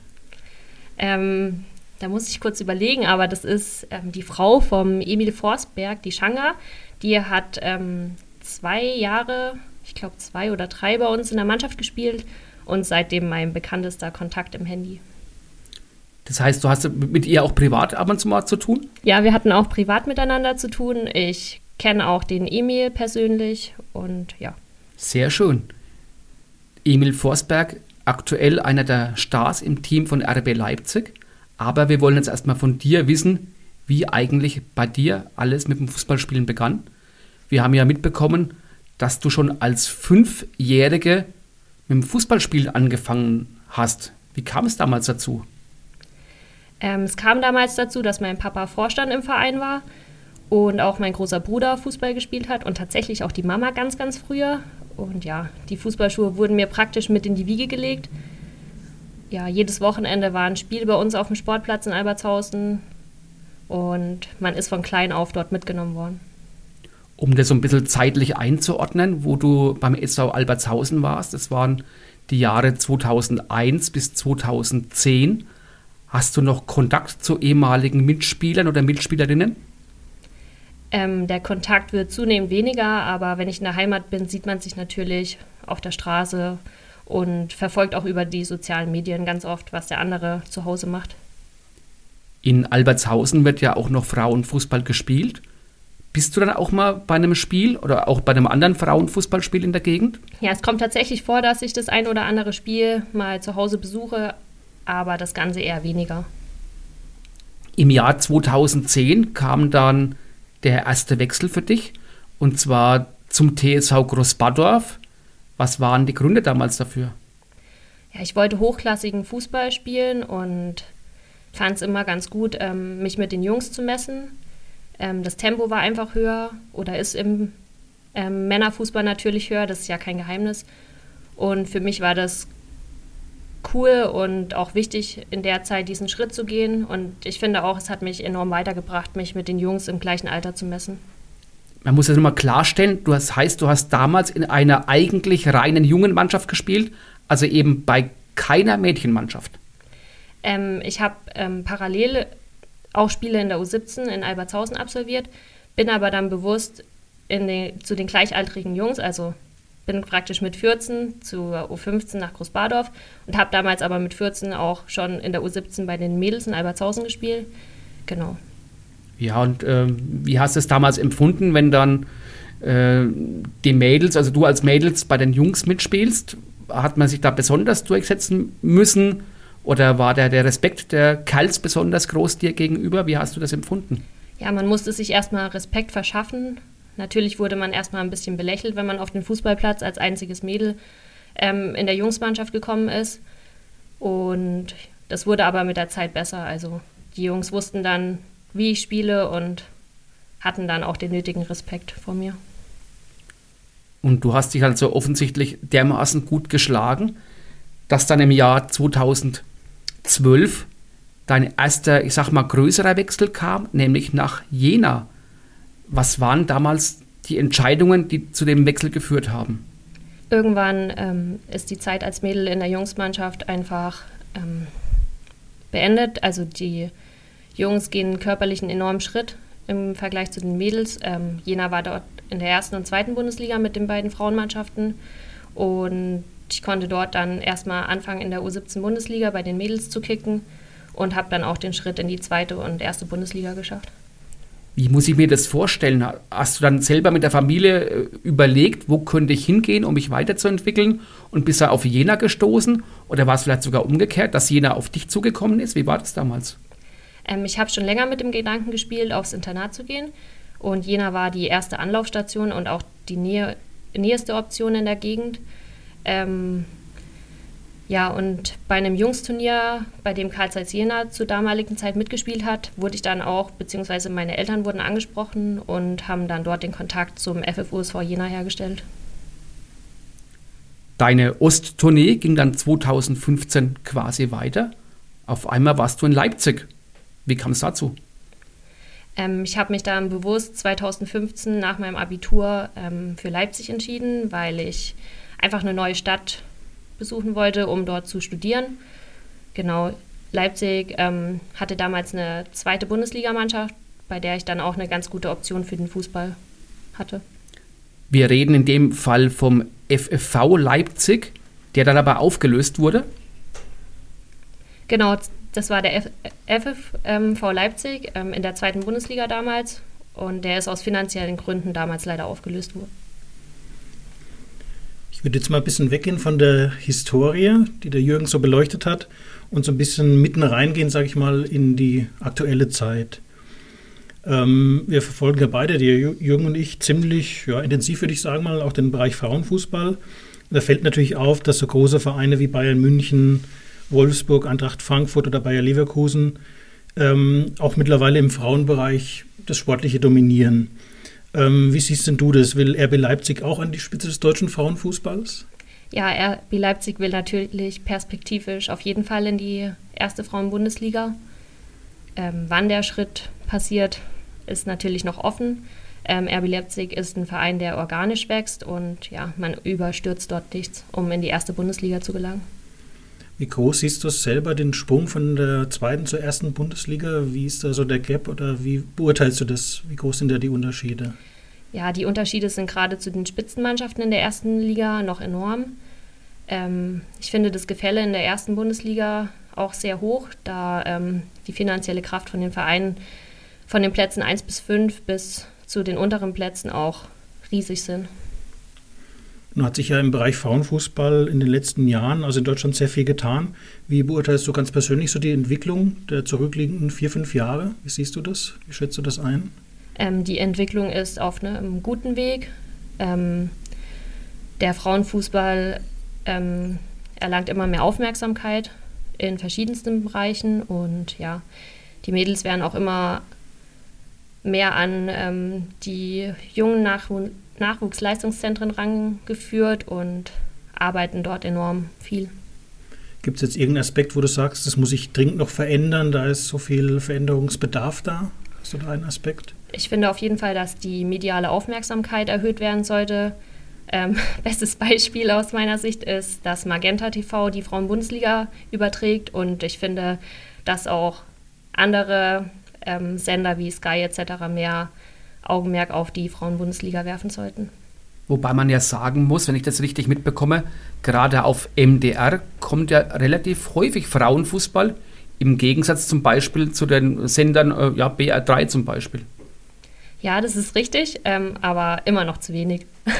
Speaker 7: Ähm, da muss ich kurz überlegen, aber das ist ähm, die Frau vom Emil Forsberg, die Shanga. Die hat ähm, zwei Jahre, ich glaube zwei oder drei bei uns in der Mannschaft gespielt und seitdem mein bekanntester Kontakt im Handy.
Speaker 5: Das heißt, du hast mit ihr auch privat ab und zu mal zu tun?
Speaker 7: Ja, wir hatten auch privat miteinander zu tun. Ich kenne auch den Emil persönlich und ja.
Speaker 5: Sehr schön. Emil Forsberg, aktuell einer der Stars im Team von RB Leipzig. Aber wir wollen jetzt erstmal von dir wissen, wie eigentlich bei dir alles mit dem Fußballspielen begann. Wir haben ja mitbekommen, dass du schon als Fünfjährige mit dem Fußballspielen angefangen hast. Wie kam es damals dazu?
Speaker 7: Ähm, es kam damals dazu, dass mein Papa Vorstand im Verein war und auch mein großer Bruder Fußball gespielt hat und tatsächlich auch die Mama ganz, ganz früher. Und ja, die Fußballschuhe wurden mir praktisch mit in die Wiege gelegt. Ja, jedes Wochenende war ein Spiel bei uns auf dem Sportplatz in Albertshausen und man ist von klein auf dort mitgenommen worden.
Speaker 5: Um das so ein bisschen zeitlich einzuordnen, wo du beim SV Albertshausen warst, das waren die Jahre 2001 bis 2010. Hast du noch Kontakt zu ehemaligen Mitspielern oder Mitspielerinnen?
Speaker 7: Ähm, der Kontakt wird zunehmend weniger, aber wenn ich in der Heimat bin, sieht man sich natürlich auf der Straße und verfolgt auch über die sozialen Medien ganz oft, was der andere zu Hause macht.
Speaker 5: In Albertshausen wird ja auch noch Frauenfußball gespielt. Bist du dann auch mal bei einem Spiel oder auch bei einem anderen Frauenfußballspiel in der Gegend?
Speaker 7: Ja, es kommt tatsächlich vor, dass ich das ein oder andere Spiel mal zu Hause besuche, aber das Ganze eher weniger.
Speaker 5: Im Jahr 2010 kam dann der erste Wechsel für dich und zwar zum TSV Großbadorf. Was waren die Gründe damals dafür?
Speaker 7: Ja, ich wollte hochklassigen Fußball spielen und fand es immer ganz gut, ähm, mich mit den Jungs zu messen. Ähm, das Tempo war einfach höher oder ist im ähm, Männerfußball natürlich höher, das ist ja kein Geheimnis. Und für mich war das cool und auch wichtig, in der Zeit diesen Schritt zu gehen. Und ich finde auch, es hat mich enorm weitergebracht, mich mit den Jungs im gleichen Alter zu messen.
Speaker 5: Man muss das nochmal klarstellen, du hast, heißt, du hast damals in einer eigentlich reinen jungen Mannschaft gespielt, also eben bei keiner Mädchenmannschaft.
Speaker 7: Ähm, ich habe ähm, parallel auch Spiele in der U17 in Albertshausen absolviert, bin aber dann bewusst den, zu den gleichaltrigen Jungs, also bin praktisch mit 14 zur U15 nach Großbadorf und habe damals aber mit 14 auch schon in der U17 bei den Mädels in Albertshausen gespielt. Genau.
Speaker 5: Ja, und äh, wie hast du es damals empfunden, wenn dann äh, die Mädels, also du als Mädels bei den Jungs mitspielst? Hat man sich da besonders durchsetzen müssen? Oder war der, der Respekt der Kerls besonders groß dir gegenüber? Wie hast du das empfunden?
Speaker 7: Ja, man musste sich erstmal Respekt verschaffen, Natürlich wurde man erstmal ein bisschen belächelt, wenn man auf den Fußballplatz als einziges Mädel ähm, in der Jungsmannschaft gekommen ist. Und das wurde aber mit der Zeit besser. Also die Jungs wussten dann, wie ich spiele und hatten dann auch den nötigen Respekt vor mir.
Speaker 5: Und du hast dich also offensichtlich dermaßen gut geschlagen, dass dann im Jahr 2012 dein erster, ich sag mal, größerer Wechsel kam, nämlich nach Jena. Was waren damals die Entscheidungen, die zu dem Wechsel geführt haben?
Speaker 7: Irgendwann ähm, ist die Zeit als Mädel in der Jungsmannschaft einfach ähm, beendet. Also die Jungs gehen körperlich einen enormen Schritt im Vergleich zu den Mädels. Ähm, Jena war dort in der ersten und zweiten Bundesliga mit den beiden Frauenmannschaften und ich konnte dort dann erstmal anfangen in der U17 Bundesliga bei den Mädels zu kicken und habe dann auch den Schritt in die zweite und erste Bundesliga geschafft.
Speaker 5: Wie muss ich mir das vorstellen? Hast du dann selber mit der Familie äh, überlegt, wo könnte ich hingehen, um mich weiterzuentwickeln und bist du auf Jena gestoßen? Oder war es vielleicht sogar umgekehrt, dass Jena auf dich zugekommen ist? Wie war das damals?
Speaker 7: Ähm, ich habe schon länger mit dem Gedanken gespielt, aufs Internat zu gehen. Und Jena war die erste Anlaufstation und auch die nähe, näheste Option in der Gegend. Ähm, ja, und bei einem Jungsturnier, bei dem Karl Zeiss Jena zur damaligen Zeit mitgespielt hat, wurde ich dann auch, beziehungsweise meine Eltern wurden angesprochen und haben dann dort den Kontakt zum FFUSV Jena hergestellt.
Speaker 5: Deine Osttournee ging dann 2015 quasi weiter. Auf einmal warst du in Leipzig. Wie kam es dazu?
Speaker 7: Ähm, ich habe mich dann bewusst 2015 nach meinem Abitur ähm, für Leipzig entschieden, weil ich einfach eine neue Stadt besuchen wollte, um dort zu studieren. Genau, Leipzig ähm, hatte damals eine zweite Bundesligamannschaft, bei der ich dann auch eine ganz gute Option für den Fußball hatte.
Speaker 5: Wir reden in dem Fall vom FFV Leipzig, der dann aber aufgelöst wurde.
Speaker 7: Genau, das war der FFV Leipzig ähm, in der zweiten Bundesliga damals und der ist aus finanziellen Gründen damals leider aufgelöst worden.
Speaker 6: Ich würde jetzt mal ein bisschen weggehen von der Historie, die der Jürgen so beleuchtet hat, und so ein bisschen mitten reingehen, sage ich mal, in die aktuelle Zeit. Ähm, wir verfolgen ja beide, der Jürgen und ich, ziemlich ja, intensiv, würde ich sagen mal, auch den Bereich Frauenfußball. Da fällt natürlich auf, dass so große Vereine wie Bayern München, Wolfsburg, Eintracht Frankfurt oder Bayer Leverkusen ähm, auch mittlerweile im Frauenbereich das sportliche Dominieren. Ähm, wie siehst denn du das? Will RB Leipzig auch an die Spitze des deutschen Frauenfußballs?
Speaker 7: Ja, RB Leipzig will natürlich perspektivisch auf jeden Fall in die erste Frauenbundesliga. Ähm, wann der Schritt passiert, ist natürlich noch offen. Ähm, RB Leipzig ist ein Verein, der organisch wächst und ja, man überstürzt dort nichts, um in die erste Bundesliga zu gelangen.
Speaker 6: Wie groß siehst du selber den Sprung von der zweiten zur ersten Bundesliga? Wie ist da so der Gap oder wie beurteilst du das? Wie groß sind da die Unterschiede?
Speaker 7: Ja, die Unterschiede sind gerade zu den Spitzenmannschaften in der ersten Liga noch enorm. Ähm, ich finde das Gefälle in der ersten Bundesliga auch sehr hoch, da ähm, die finanzielle Kraft von den Vereinen von den Plätzen 1 bis 5 bis zu den unteren Plätzen auch riesig sind.
Speaker 6: Nun hat sich ja im Bereich Frauenfußball in den letzten Jahren, also in Deutschland, sehr viel getan. Wie beurteilst du ganz persönlich so die Entwicklung der zurückliegenden vier, fünf Jahre? Wie siehst du das? Wie schätzt du das ein?
Speaker 7: Ähm, die Entwicklung ist auf einem guten Weg. Ähm, der Frauenfußball ähm, erlangt immer mehr Aufmerksamkeit in verschiedensten Bereichen und ja, die Mädels werden auch immer mehr an ähm, die jungen Nachwuchs Nachwuchsleistungszentren rangeführt und arbeiten dort enorm viel.
Speaker 6: Gibt es jetzt irgendeinen Aspekt, wo du sagst, das muss sich dringend noch verändern, da ist so viel Veränderungsbedarf da? Hast du da einen Aspekt?
Speaker 7: Ich finde auf jeden Fall, dass die mediale Aufmerksamkeit erhöht werden sollte. Ähm, bestes Beispiel aus meiner Sicht ist, dass Magenta TV die Frauenbundesliga überträgt und ich finde, dass auch andere ähm, Sender wie Sky etc. mehr Augenmerk auf die Frauenbundesliga werfen sollten.
Speaker 5: Wobei man ja sagen muss, wenn ich das richtig mitbekomme, gerade auf MDR kommt ja relativ häufig Frauenfußball, im Gegensatz zum Beispiel zu den Sendern äh, ja, BR3 zum Beispiel.
Speaker 7: Ja, das ist richtig, ähm, aber immer noch zu wenig.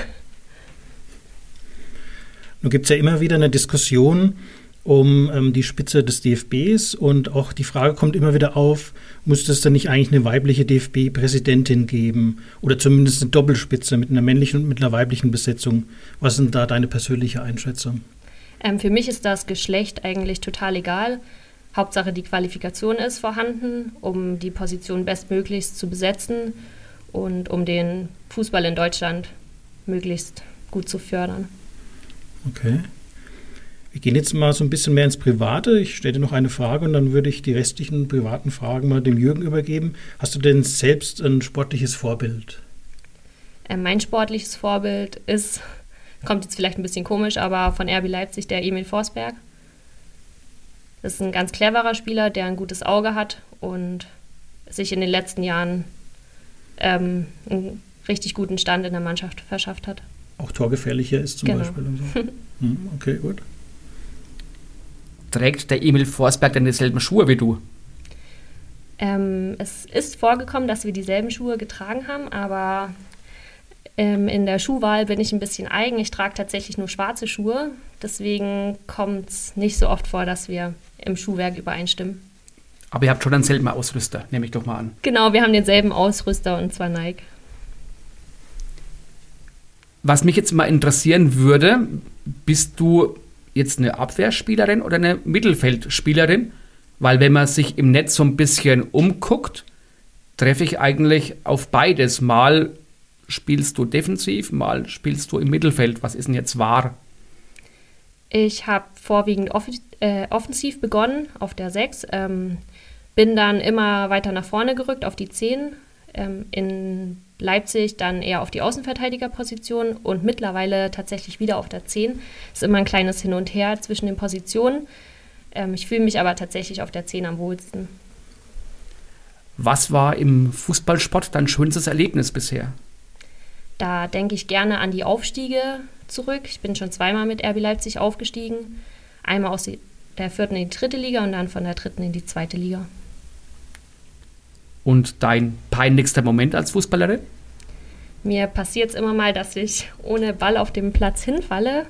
Speaker 6: Nun gibt es ja immer wieder eine Diskussion, um ähm, die Spitze des DFBs und auch die Frage kommt immer wieder auf, müsste es dann nicht eigentlich eine weibliche DFB-Präsidentin geben oder zumindest eine Doppelspitze mit einer männlichen und mit einer weiblichen Besetzung? Was sind da deine persönliche Einschätzung?
Speaker 7: Ähm, für mich ist das Geschlecht eigentlich total egal. Hauptsache die Qualifikation ist vorhanden, um die Position bestmöglichst zu besetzen und um den Fußball in Deutschland möglichst gut zu fördern.
Speaker 6: Okay. Wir gehen jetzt mal so ein bisschen mehr ins Private. Ich stelle dir noch eine Frage und dann würde ich die restlichen privaten Fragen mal dem Jürgen übergeben. Hast du denn selbst ein sportliches Vorbild?
Speaker 7: Äh, mein sportliches Vorbild ist, kommt jetzt vielleicht ein bisschen komisch, aber von RB Leipzig der Emil Forsberg. Das ist ein ganz cleverer Spieler, der ein gutes Auge hat und sich in den letzten Jahren ähm, einen richtig guten Stand in der Mannschaft verschafft hat.
Speaker 6: Auch torgefährlicher ist zum genau. Beispiel. So. Hm, okay, gut.
Speaker 5: Trägt der Emil Forsberg denn dieselben Schuhe wie du?
Speaker 7: Ähm, es ist vorgekommen, dass wir dieselben Schuhe getragen haben, aber ähm, in der Schuhwahl bin ich ein bisschen eigen. Ich trage tatsächlich nur schwarze Schuhe. Deswegen kommt es nicht so oft vor, dass wir im Schuhwerk übereinstimmen.
Speaker 5: Aber ihr habt schon denselben Ausrüster, nehme ich doch mal an.
Speaker 7: Genau, wir haben denselben Ausrüster und zwar Nike.
Speaker 5: Was mich jetzt mal interessieren würde, bist du jetzt eine Abwehrspielerin oder eine Mittelfeldspielerin? Weil wenn man sich im Netz so ein bisschen umguckt, treffe ich eigentlich auf beides. Mal spielst du defensiv, mal spielst du im Mittelfeld. Was ist denn jetzt wahr?
Speaker 7: Ich habe vorwiegend off äh, offensiv begonnen auf der 6, ähm, bin dann immer weiter nach vorne gerückt auf die 10, ähm, in Leipzig dann eher auf die Außenverteidigerposition und mittlerweile tatsächlich wieder auf der 10. Ist immer ein kleines Hin und Her zwischen den Positionen. Ähm, ich fühle mich aber tatsächlich auf der 10 am wohlsten.
Speaker 5: Was war im Fußballsport dein schönstes Erlebnis bisher?
Speaker 7: Da denke ich gerne an die Aufstiege zurück. Ich bin schon zweimal mit RB Leipzig aufgestiegen. Einmal aus der vierten in die dritte Liga und dann von der dritten in die zweite Liga.
Speaker 5: Und dein peinlichster Moment als Fußballerin?
Speaker 7: Mir passiert es immer mal, dass ich ohne Ball auf dem Platz hinfalle.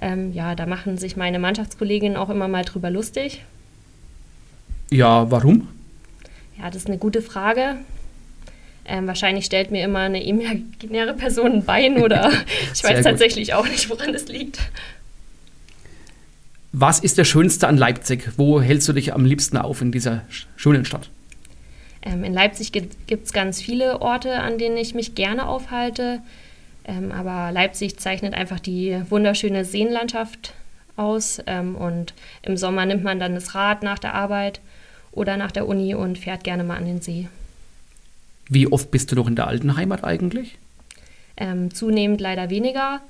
Speaker 7: Ähm, ja, da machen sich meine Mannschaftskolleginnen auch immer mal drüber lustig.
Speaker 5: Ja, warum?
Speaker 7: Ja, das ist eine gute Frage. Ähm, wahrscheinlich stellt mir immer eine imaginäre Person ein Bein oder ich weiß tatsächlich auch nicht, woran es liegt.
Speaker 5: Was ist der Schönste an Leipzig? Wo hältst du dich am liebsten auf in dieser schönen Stadt?
Speaker 7: Ähm, in Leipzig gibt es ganz viele Orte, an denen ich mich gerne aufhalte. Ähm, aber Leipzig zeichnet einfach die wunderschöne Seenlandschaft aus. Ähm, und im Sommer nimmt man dann das Rad nach der Arbeit oder nach der Uni und fährt gerne mal an den See.
Speaker 5: Wie oft bist du noch in der alten Heimat eigentlich?
Speaker 7: Ähm, zunehmend leider weniger.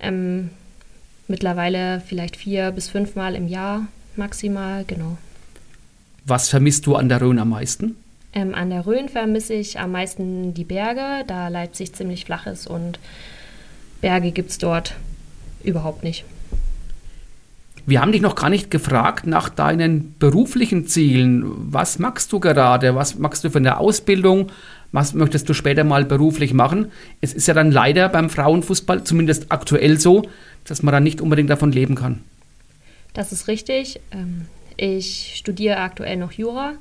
Speaker 7: Ähm, mittlerweile vielleicht vier bis fünfmal im Jahr maximal, genau.
Speaker 5: Was vermisst du an der Rhön am meisten?
Speaker 7: Ähm, an der Rhön vermisse ich am meisten die Berge, da Leipzig ziemlich flach ist und Berge gibt es dort überhaupt nicht.
Speaker 5: Wir haben dich noch gar nicht gefragt nach deinen beruflichen Zielen. Was magst du gerade? Was magst du für eine Ausbildung? Was möchtest du später mal beruflich machen? Es ist ja dann leider beim Frauenfußball zumindest aktuell so, dass man dann nicht unbedingt davon leben kann.
Speaker 7: Das ist richtig. Ähm, ich studiere aktuell noch Jura,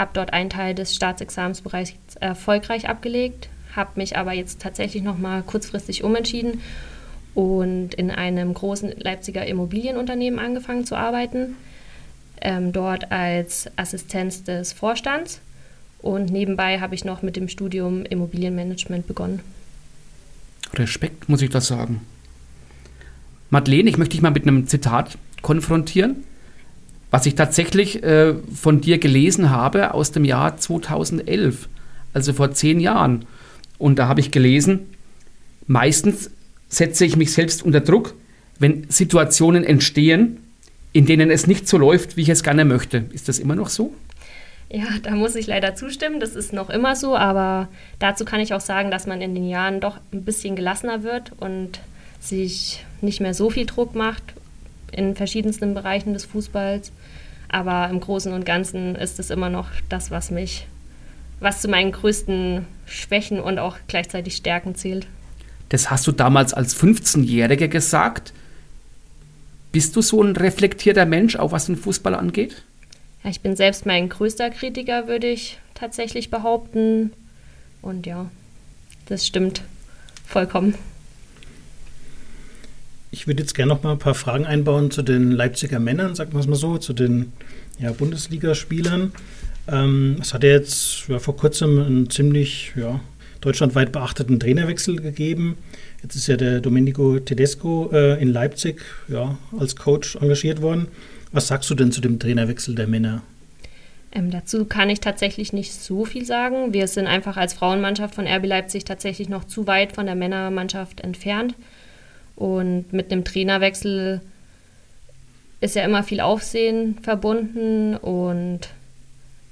Speaker 7: habe dort einen Teil des Staatsexamensbereichs erfolgreich abgelegt, habe mich aber jetzt tatsächlich noch mal kurzfristig umentschieden und in einem großen Leipziger Immobilienunternehmen angefangen zu arbeiten. Ähm, dort als Assistenz des Vorstands. Und nebenbei habe ich noch mit dem Studium Immobilienmanagement begonnen.
Speaker 5: Respekt, muss ich das sagen. Madeleine, ich möchte dich mal mit einem Zitat konfrontieren, was ich tatsächlich äh, von dir gelesen habe aus dem Jahr 2011, also vor zehn Jahren. Und da habe ich gelesen, meistens setze ich mich selbst unter Druck, wenn Situationen entstehen, in denen es nicht so läuft, wie ich es gerne möchte. Ist das immer noch so?
Speaker 7: Ja, da muss ich leider zustimmen. Das ist noch immer so, aber dazu kann ich auch sagen, dass man in den Jahren doch ein bisschen gelassener wird und sich nicht mehr so viel Druck macht in verschiedensten Bereichen des Fußballs. Aber im Großen und Ganzen ist es immer noch das, was mich, was zu meinen größten Schwächen und auch gleichzeitig Stärken zählt.
Speaker 5: Das hast du damals als 15-Jährige gesagt. Bist du so ein reflektierter Mensch, auch was den Fußball angeht?
Speaker 7: Ja, ich bin selbst mein größter Kritiker, würde ich tatsächlich behaupten. Und ja, das stimmt vollkommen.
Speaker 6: Ich würde jetzt gerne noch mal ein paar Fragen einbauen zu den Leipziger Männern, sagen wir es mal so, zu den ja, Bundesligaspielern. Ähm, es hat ja jetzt ja, vor kurzem einen ziemlich ja, deutschlandweit beachteten Trainerwechsel gegeben. Jetzt ist ja der Domenico Tedesco äh, in Leipzig ja, als Coach engagiert worden. Was sagst du denn zu dem Trainerwechsel der Männer?
Speaker 7: Ähm, dazu kann ich tatsächlich nicht so viel sagen. Wir sind einfach als Frauenmannschaft von RB Leipzig tatsächlich noch zu weit von der Männermannschaft entfernt. Und mit einem Trainerwechsel ist ja immer viel Aufsehen verbunden und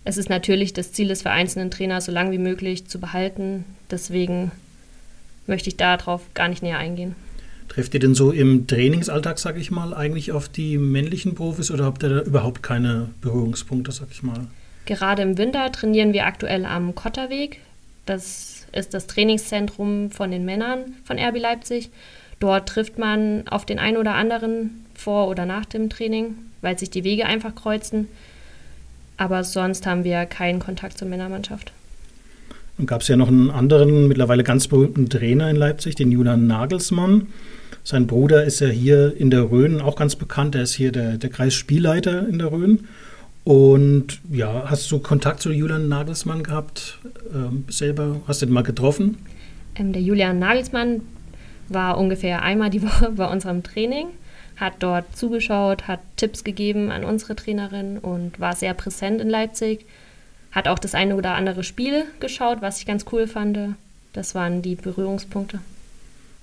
Speaker 7: es ist natürlich das Ziel des vereinzelten Trainers, so lange wie möglich zu behalten. Deswegen möchte ich darauf gar nicht näher eingehen.
Speaker 6: Trefft ihr denn so im Trainingsalltag, sage ich mal, eigentlich auf die männlichen Profis oder habt ihr da überhaupt keine Berührungspunkte, sag ich mal?
Speaker 7: Gerade im Winter trainieren wir aktuell am Kotterweg. Das ist das Trainingszentrum von den Männern von RB Leipzig. Dort trifft man auf den einen oder anderen vor oder nach dem Training, weil sich die Wege einfach kreuzen. Aber sonst haben wir keinen Kontakt zur Männermannschaft.
Speaker 6: Dann gab es ja noch einen anderen, mittlerweile ganz berühmten Trainer in Leipzig, den Julian Nagelsmann. Sein Bruder ist ja hier in der Rhön auch ganz bekannt. Er ist hier der, der Kreisspielleiter in der Rhön. Und ja, hast du Kontakt zu Julian Nagelsmann gehabt? Ähm, selber hast du ihn mal getroffen?
Speaker 7: Ähm, der Julian Nagelsmann war ungefähr einmal die Woche bei unserem Training hat dort zugeschaut, hat Tipps gegeben an unsere Trainerin und war sehr präsent in Leipzig. Hat auch das eine oder andere Spiel geschaut, was ich ganz cool fand. Das waren die Berührungspunkte.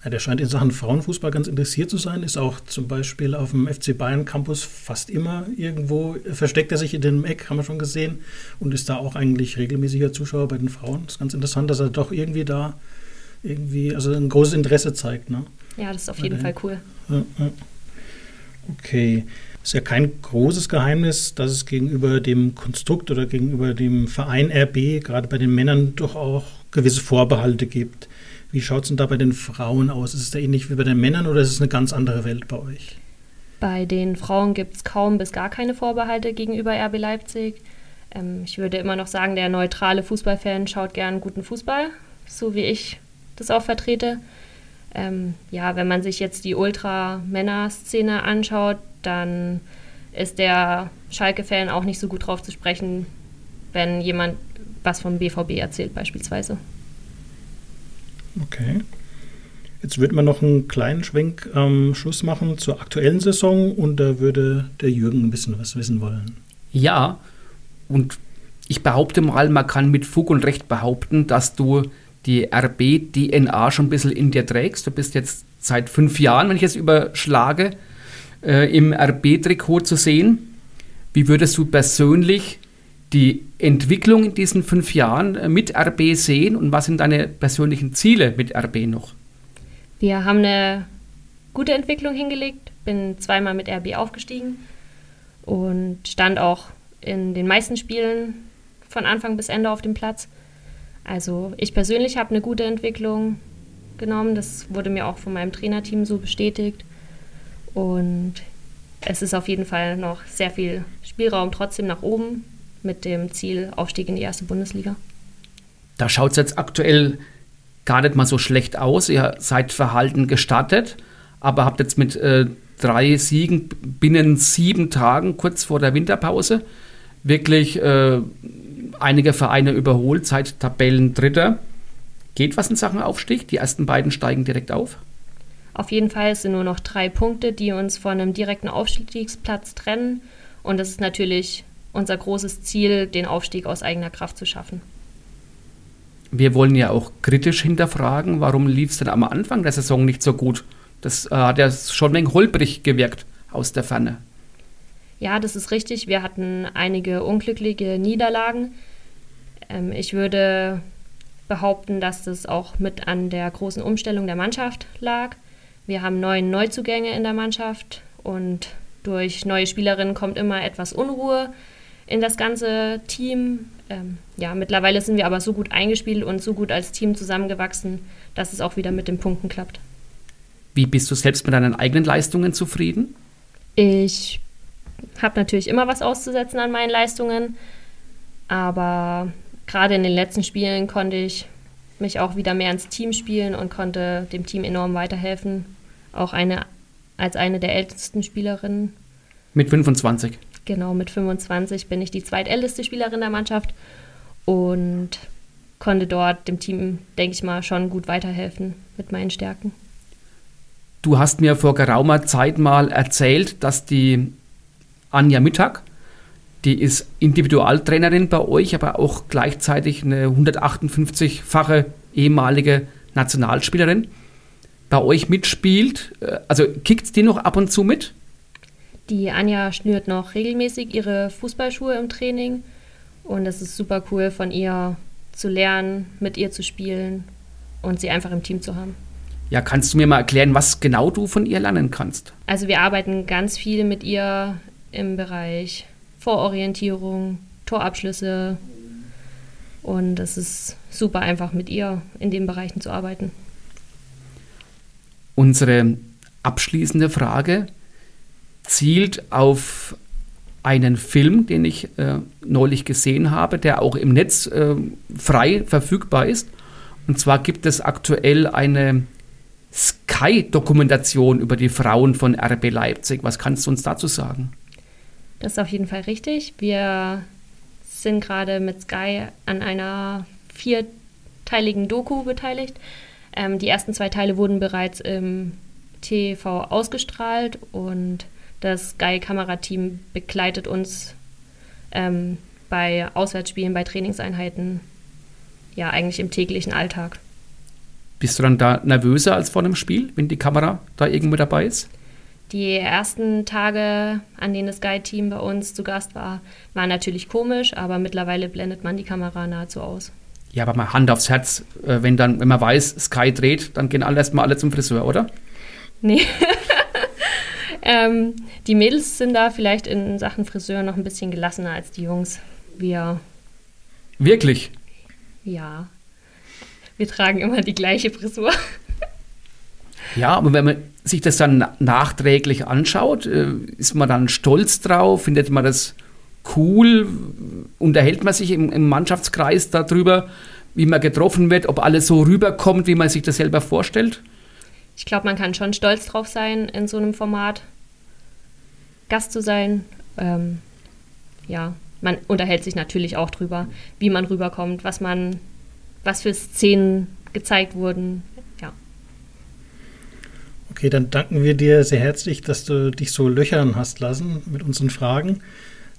Speaker 6: Ja, der scheint in Sachen Frauenfußball ganz interessiert zu sein, ist auch zum Beispiel auf dem FC Bayern Campus fast immer irgendwo, versteckt er sich in dem Eck, haben wir schon gesehen, und ist da auch eigentlich regelmäßiger Zuschauer bei den Frauen. Das ist ganz interessant, dass er doch irgendwie da irgendwie, also ein großes Interesse zeigt. Ne?
Speaker 7: Ja, das ist auf jeden Fall cool.
Speaker 6: Ja, ja. Okay. Es ist ja kein großes Geheimnis, dass es gegenüber dem Konstrukt oder gegenüber dem Verein RB, gerade bei den Männern, doch auch gewisse Vorbehalte gibt. Wie schaut es denn da bei den Frauen aus? Ist es da ähnlich wie bei den Männern oder ist es eine ganz andere Welt bei euch?
Speaker 7: Bei den Frauen gibt es kaum bis gar keine Vorbehalte gegenüber RB Leipzig. Ähm, ich würde immer noch sagen, der neutrale Fußballfan schaut gern guten Fußball, so wie ich das auch vertrete. Ähm, ja, wenn man sich jetzt die Ultra-Männer-Szene anschaut, dann ist der Schalke-Fan auch nicht so gut drauf zu sprechen, wenn jemand was vom BVB erzählt beispielsweise.
Speaker 6: Okay. Jetzt wird man noch einen kleinen Schwenk am Schluss machen zur aktuellen Saison und da würde der Jürgen ein bisschen was wissen wollen.
Speaker 5: Ja, und ich behaupte mal, man kann mit Fug und Recht behaupten, dass du die RB-DNA schon ein bisschen in dir trägst. Du bist jetzt seit fünf Jahren, wenn ich es überschlage, äh, im RB-Trikot zu sehen. Wie würdest du persönlich die Entwicklung in diesen fünf Jahren äh, mit RB sehen und was sind deine persönlichen Ziele mit RB noch?
Speaker 7: Wir haben eine gute Entwicklung hingelegt, bin zweimal mit RB aufgestiegen und stand auch in den meisten Spielen von Anfang bis Ende auf dem Platz. Also ich persönlich habe eine gute Entwicklung genommen. Das wurde mir auch von meinem Trainerteam so bestätigt. Und es ist auf jeden Fall noch sehr viel Spielraum trotzdem nach oben mit dem Ziel Aufstieg in die erste Bundesliga.
Speaker 5: Da schaut es jetzt aktuell gar nicht mal so schlecht aus. Ihr seid verhalten gestartet, aber habt jetzt mit äh, drei Siegen binnen sieben Tagen, kurz vor der Winterpause, wirklich äh, einige Vereine überholt, seid Tabellendritter. Geht was in Sachen Aufstieg? Die ersten beiden steigen direkt auf?
Speaker 7: Auf jeden Fall sind nur noch drei Punkte, die uns von einem direkten Aufstiegsplatz trennen. Und es ist natürlich unser großes Ziel, den Aufstieg aus eigener Kraft zu schaffen.
Speaker 5: Wir wollen ja auch kritisch hinterfragen, warum lief es denn am Anfang der Saison nicht so gut? Das äh, hat ja schon ein wenig holprig gewirkt aus der Ferne.
Speaker 7: Ja, das ist richtig. Wir hatten einige unglückliche Niederlagen. Ähm, ich würde behaupten, dass das auch mit an der großen Umstellung der Mannschaft lag. Wir haben neun Neuzugänge in der Mannschaft und durch neue Spielerinnen kommt immer etwas Unruhe in das ganze Team. Ähm, ja, mittlerweile sind wir aber so gut eingespielt und so gut als Team zusammengewachsen, dass es auch wieder mit den Punkten klappt.
Speaker 5: Wie bist du selbst mit deinen eigenen Leistungen zufrieden?
Speaker 7: Ich habe natürlich immer was auszusetzen an meinen Leistungen, aber gerade in den letzten Spielen konnte ich mich auch wieder mehr ins Team spielen und konnte dem Team enorm weiterhelfen. Auch eine, als eine der ältesten Spielerinnen.
Speaker 5: Mit 25?
Speaker 7: Genau, mit 25 bin ich die zweitälteste Spielerin der Mannschaft und konnte dort dem Team, denke ich mal, schon gut weiterhelfen mit meinen Stärken.
Speaker 5: Du hast mir vor geraumer Zeit mal erzählt, dass die Anja Mittag, die ist Individualtrainerin bei euch, aber auch gleichzeitig eine 158-fache ehemalige Nationalspielerin. Bei euch mitspielt, äh, also kickt die noch ab und zu mit?
Speaker 7: Die Anja schnürt noch regelmäßig ihre Fußballschuhe im Training und es ist super cool von ihr zu lernen, mit ihr zu spielen und sie einfach im Team zu haben.
Speaker 5: Ja, kannst du mir mal erklären, was genau du von ihr lernen kannst?
Speaker 7: Also wir arbeiten ganz viel mit ihr im Bereich Vororientierung, Torabschlüsse. Und es ist super einfach mit ihr in den Bereichen zu arbeiten.
Speaker 5: Unsere abschließende Frage zielt auf einen Film, den ich äh, neulich gesehen habe, der auch im Netz äh, frei verfügbar ist. Und zwar gibt es aktuell eine Sky-Dokumentation über die Frauen von RB Leipzig. Was kannst du uns dazu sagen?
Speaker 7: Das ist auf jeden Fall richtig. Wir sind gerade mit Sky an einer vierteiligen Doku beteiligt. Ähm, die ersten zwei Teile wurden bereits im TV ausgestrahlt und das Sky-Kamerateam begleitet uns ähm, bei Auswärtsspielen, bei Trainingseinheiten, ja eigentlich im täglichen Alltag.
Speaker 5: Bist du dann da nervöser als vor einem Spiel, wenn die Kamera da irgendwo dabei ist?
Speaker 7: Die ersten Tage, an denen das Guide-Team bei uns zu Gast war, waren natürlich komisch, aber mittlerweile blendet man die Kamera nahezu aus.
Speaker 5: Ja, aber mal Hand aufs Herz, äh, wenn dann, wenn man weiß, Sky dreht, dann gehen alle erstmal alle zum Friseur, oder?
Speaker 7: Nee. ähm, die Mädels sind da vielleicht in Sachen Friseur noch ein bisschen gelassener als die Jungs. Wir.
Speaker 5: Wirklich?
Speaker 7: Ja. Wir tragen immer die gleiche Frisur.
Speaker 5: Ja, aber wenn man sich das dann nachträglich anschaut, äh, ist man dann stolz drauf, findet man das cool, unterhält man sich im, im Mannschaftskreis darüber, wie man getroffen wird, ob alles so rüberkommt, wie man sich das selber vorstellt?
Speaker 7: Ich glaube, man kann schon stolz drauf sein, in so einem Format Gast zu sein. Ähm, ja, man unterhält sich natürlich auch drüber, wie man rüberkommt, was man, was für Szenen gezeigt wurden.
Speaker 6: Okay, dann danken wir dir sehr herzlich, dass du dich so löchern hast lassen mit unseren Fragen.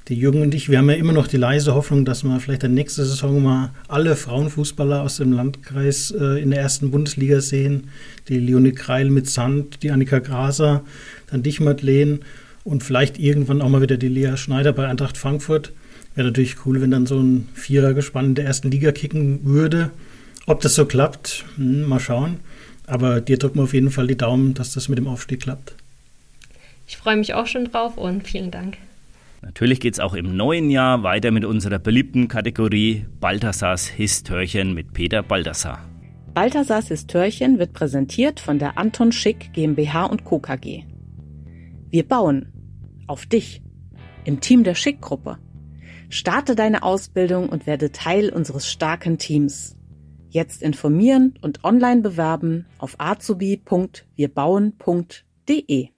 Speaker 6: Die Jürgen und ich, wir haben ja immer noch die leise Hoffnung, dass wir vielleicht in der nächsten Saison mal alle Frauenfußballer aus dem Landkreis äh, in der ersten Bundesliga sehen. Die Leonie Kreil mit Sand, die Annika Graser, dann dich, Madeleine und vielleicht irgendwann auch mal wieder die Lea Schneider bei Eintracht Frankfurt. Wäre natürlich cool, wenn dann so ein Vierergespann in der ersten Liga kicken würde. Ob das so klappt, hm, mal schauen. Aber dir drücken wir auf jeden Fall die Daumen, dass das mit dem Aufstieg klappt.
Speaker 7: Ich freue mich auch schon drauf und vielen Dank.
Speaker 4: Natürlich geht es auch im neuen Jahr weiter mit unserer beliebten Kategorie Balthasars Histörchen mit Peter Balthasar.
Speaker 3: Balthasars Histörchen wird präsentiert von der Anton Schick GmbH und Co. KG. Wir bauen auf dich im Team der Schick-Gruppe. Starte deine Ausbildung und werde Teil unseres starken Teams. Jetzt informieren und online bewerben auf azubi.wirbauen.de.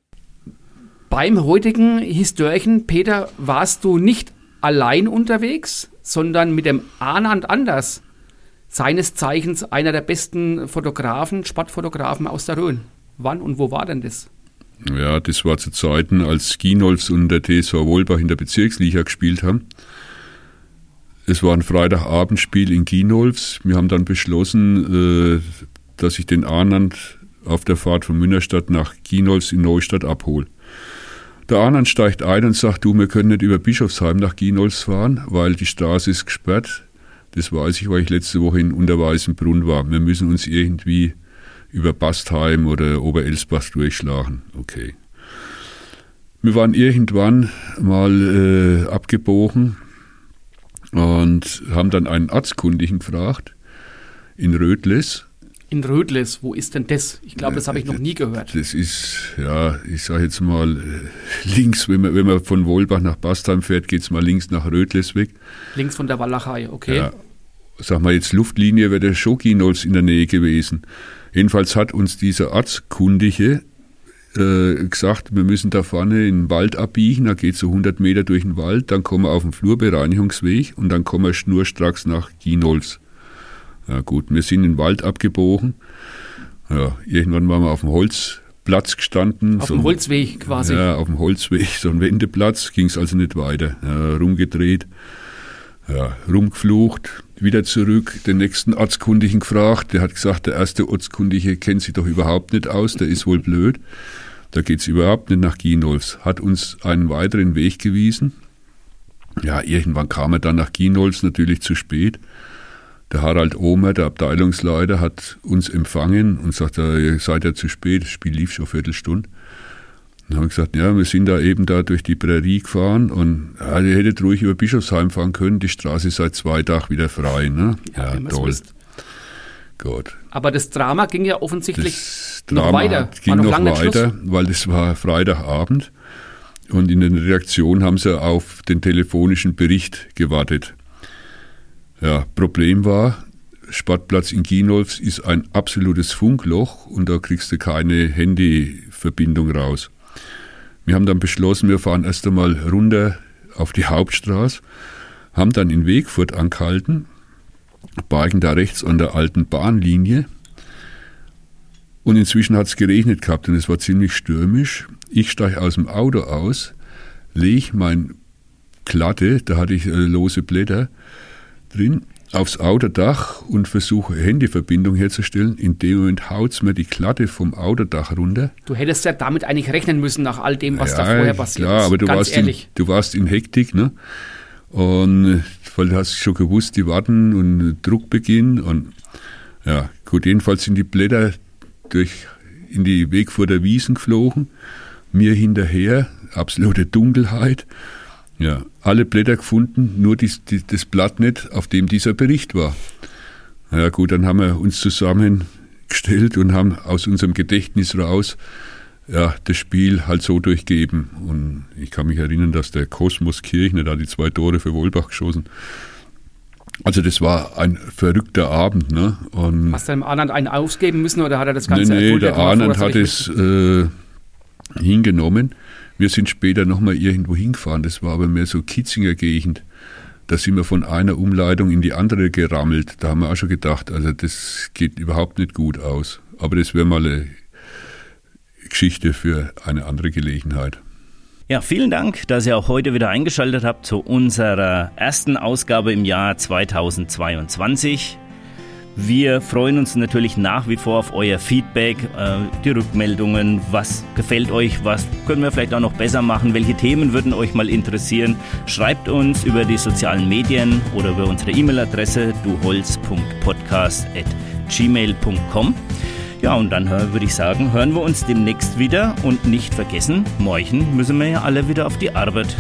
Speaker 5: Beim heutigen Histörchen, Peter, warst du nicht allein unterwegs, sondern mit dem Anand Anders, seines Zeichens einer der besten Fotografen, Sportfotografen aus der Rhön. Wann und wo war denn das?
Speaker 8: Ja, das war zu Zeiten, als Ginolfs und der TSV Wolbach in der Bezirksliga gespielt haben. Es war ein Freitagabendspiel in Ginolfs. Wir haben dann beschlossen, äh, dass ich den Arnand auf der Fahrt von Münnerstadt nach Ginolfs in Neustadt abhole. Der Arnand steigt ein und sagt, du, wir können nicht über Bischofsheim nach Ginolfs fahren, weil die Straße ist gesperrt. Das weiß ich, weil ich letzte Woche in Unterweißenbrunn war. Wir müssen uns irgendwie über Bastheim oder Oberelsbach durchschlagen. Okay. Wir waren irgendwann mal äh, abgebogen und haben dann einen Arztkundigen gefragt in Rödles.
Speaker 5: In Rödles, wo ist denn das? Ich glaube, das habe ich noch nie gehört.
Speaker 8: Das ist, ja, ich sage jetzt mal äh, links, wenn man, wenn man von Wolbach nach Bastheim fährt, geht es mal links nach Rödles weg.
Speaker 5: Links von der Walachei, okay. Ja,
Speaker 8: sag mal jetzt Luftlinie wäre der Schoginolz in der Nähe gewesen. Jedenfalls hat uns dieser Arztkundige äh, gesagt, wir müssen da vorne in den Wald abbiegen, da geht so 100 Meter durch den Wald, dann kommen wir auf den Flurbereinigungsweg und dann kommen wir schnurstracks nach Ginolz. Ja gut, wir sind in den Wald abgebogen. Ja, irgendwann waren wir auf dem Holzplatz gestanden.
Speaker 5: Auf so dem Holzweg quasi.
Speaker 8: Ja, auf dem Holzweg, so ein Wendeplatz, ging es also nicht weiter. Ja, rumgedreht, ja, rumgeflucht, wieder zurück, den nächsten Ortskundigen gefragt. Der hat gesagt, der erste Ortskundige kennt sich doch überhaupt nicht aus, der ist wohl blöd. Da geht es überhaupt nicht nach Ginolfs. Hat uns einen weiteren Weg gewiesen. Ja, irgendwann kam er dann nach Ginolfs, natürlich zu spät. Der Harald Ohmer, der Abteilungsleiter, hat uns empfangen und sagt, ihr seid ja zu spät, das Spiel lief schon eine Viertelstunde. Dann haben wir gesagt, ja, wir sind da eben da durch die Prärie gefahren und ja, ihr hättet ruhig über Bischofsheim fahren können, die Straße ist seit zwei Tagen wieder frei. Ne?
Speaker 5: Ja, ja toll. Gut. Aber das Drama ging ja offensichtlich
Speaker 8: das Drama noch weiter. ging noch, noch weiter, weil das war Freitagabend und in der Reaktion haben sie auf den telefonischen Bericht gewartet. Ja, Problem war, Sportplatz in Ginolfs ist ein absolutes Funkloch und da kriegst du keine Handyverbindung raus. Wir haben dann beschlossen, wir fahren erst einmal runter auf die Hauptstraße, haben dann in Wegfurt angehalten, parken da rechts an der alten Bahnlinie. Und inzwischen hat es geregnet gehabt und es war ziemlich stürmisch. Ich steige aus dem Auto aus, lege mein Klatte, da hatte ich äh, lose Blätter drin, aufs Autodach und versuche Handyverbindung herzustellen. In dem Moment haut es mir die Klatte vom Autodach runter.
Speaker 5: Du hättest ja damit eigentlich rechnen müssen nach all dem, was ja, da vorher passiert
Speaker 8: klar, ist. aber du warst, in, du warst in Hektik, ne? Und weil du hast schon gewusst, die warten und Druckbeginn und ja, gut, jedenfalls sind die Blätter durch in die Weg vor der Wiesen geflogen, mir hinterher, absolute Dunkelheit. Ja, alle Blätter gefunden, nur dies, die, das Blatt nicht, auf dem dieser Bericht war. Ja gut, dann haben wir uns zusammengestellt und haben aus unserem Gedächtnis raus ja, das Spiel halt so durchgeben. Und ich kann mich erinnern, dass der Kosmos Kirchner da die zwei Tore für Wolbach geschossen also das war ein verrückter Abend. Ne?
Speaker 5: Und Hast du dem Arnand einen ausgeben müssen oder hat er das Ganze
Speaker 8: Nee, nee der Arnand hat es äh, hingenommen. Wir sind später nochmal irgendwo hingefahren, das war aber mehr so Kitzinger Gegend. da sind wir von einer Umleitung in die andere gerammelt. Da haben wir auch schon gedacht, also das geht überhaupt nicht gut aus. Aber das wäre mal eine Geschichte für eine andere Gelegenheit.
Speaker 4: Ja, vielen Dank, dass ihr auch heute wieder eingeschaltet habt zu unserer ersten Ausgabe im Jahr 2022. Wir freuen uns natürlich nach wie vor auf euer Feedback, äh, die Rückmeldungen, was gefällt euch, was können wir vielleicht auch noch besser machen, welche Themen würden euch mal interessieren. Schreibt uns über die sozialen Medien oder über unsere E-Mail-Adresse duholz.podcast.gmail.com. Ja, und dann würde ich sagen, hören wir uns demnächst wieder und nicht vergessen, morgen müssen wir ja alle wieder auf die Arbeit.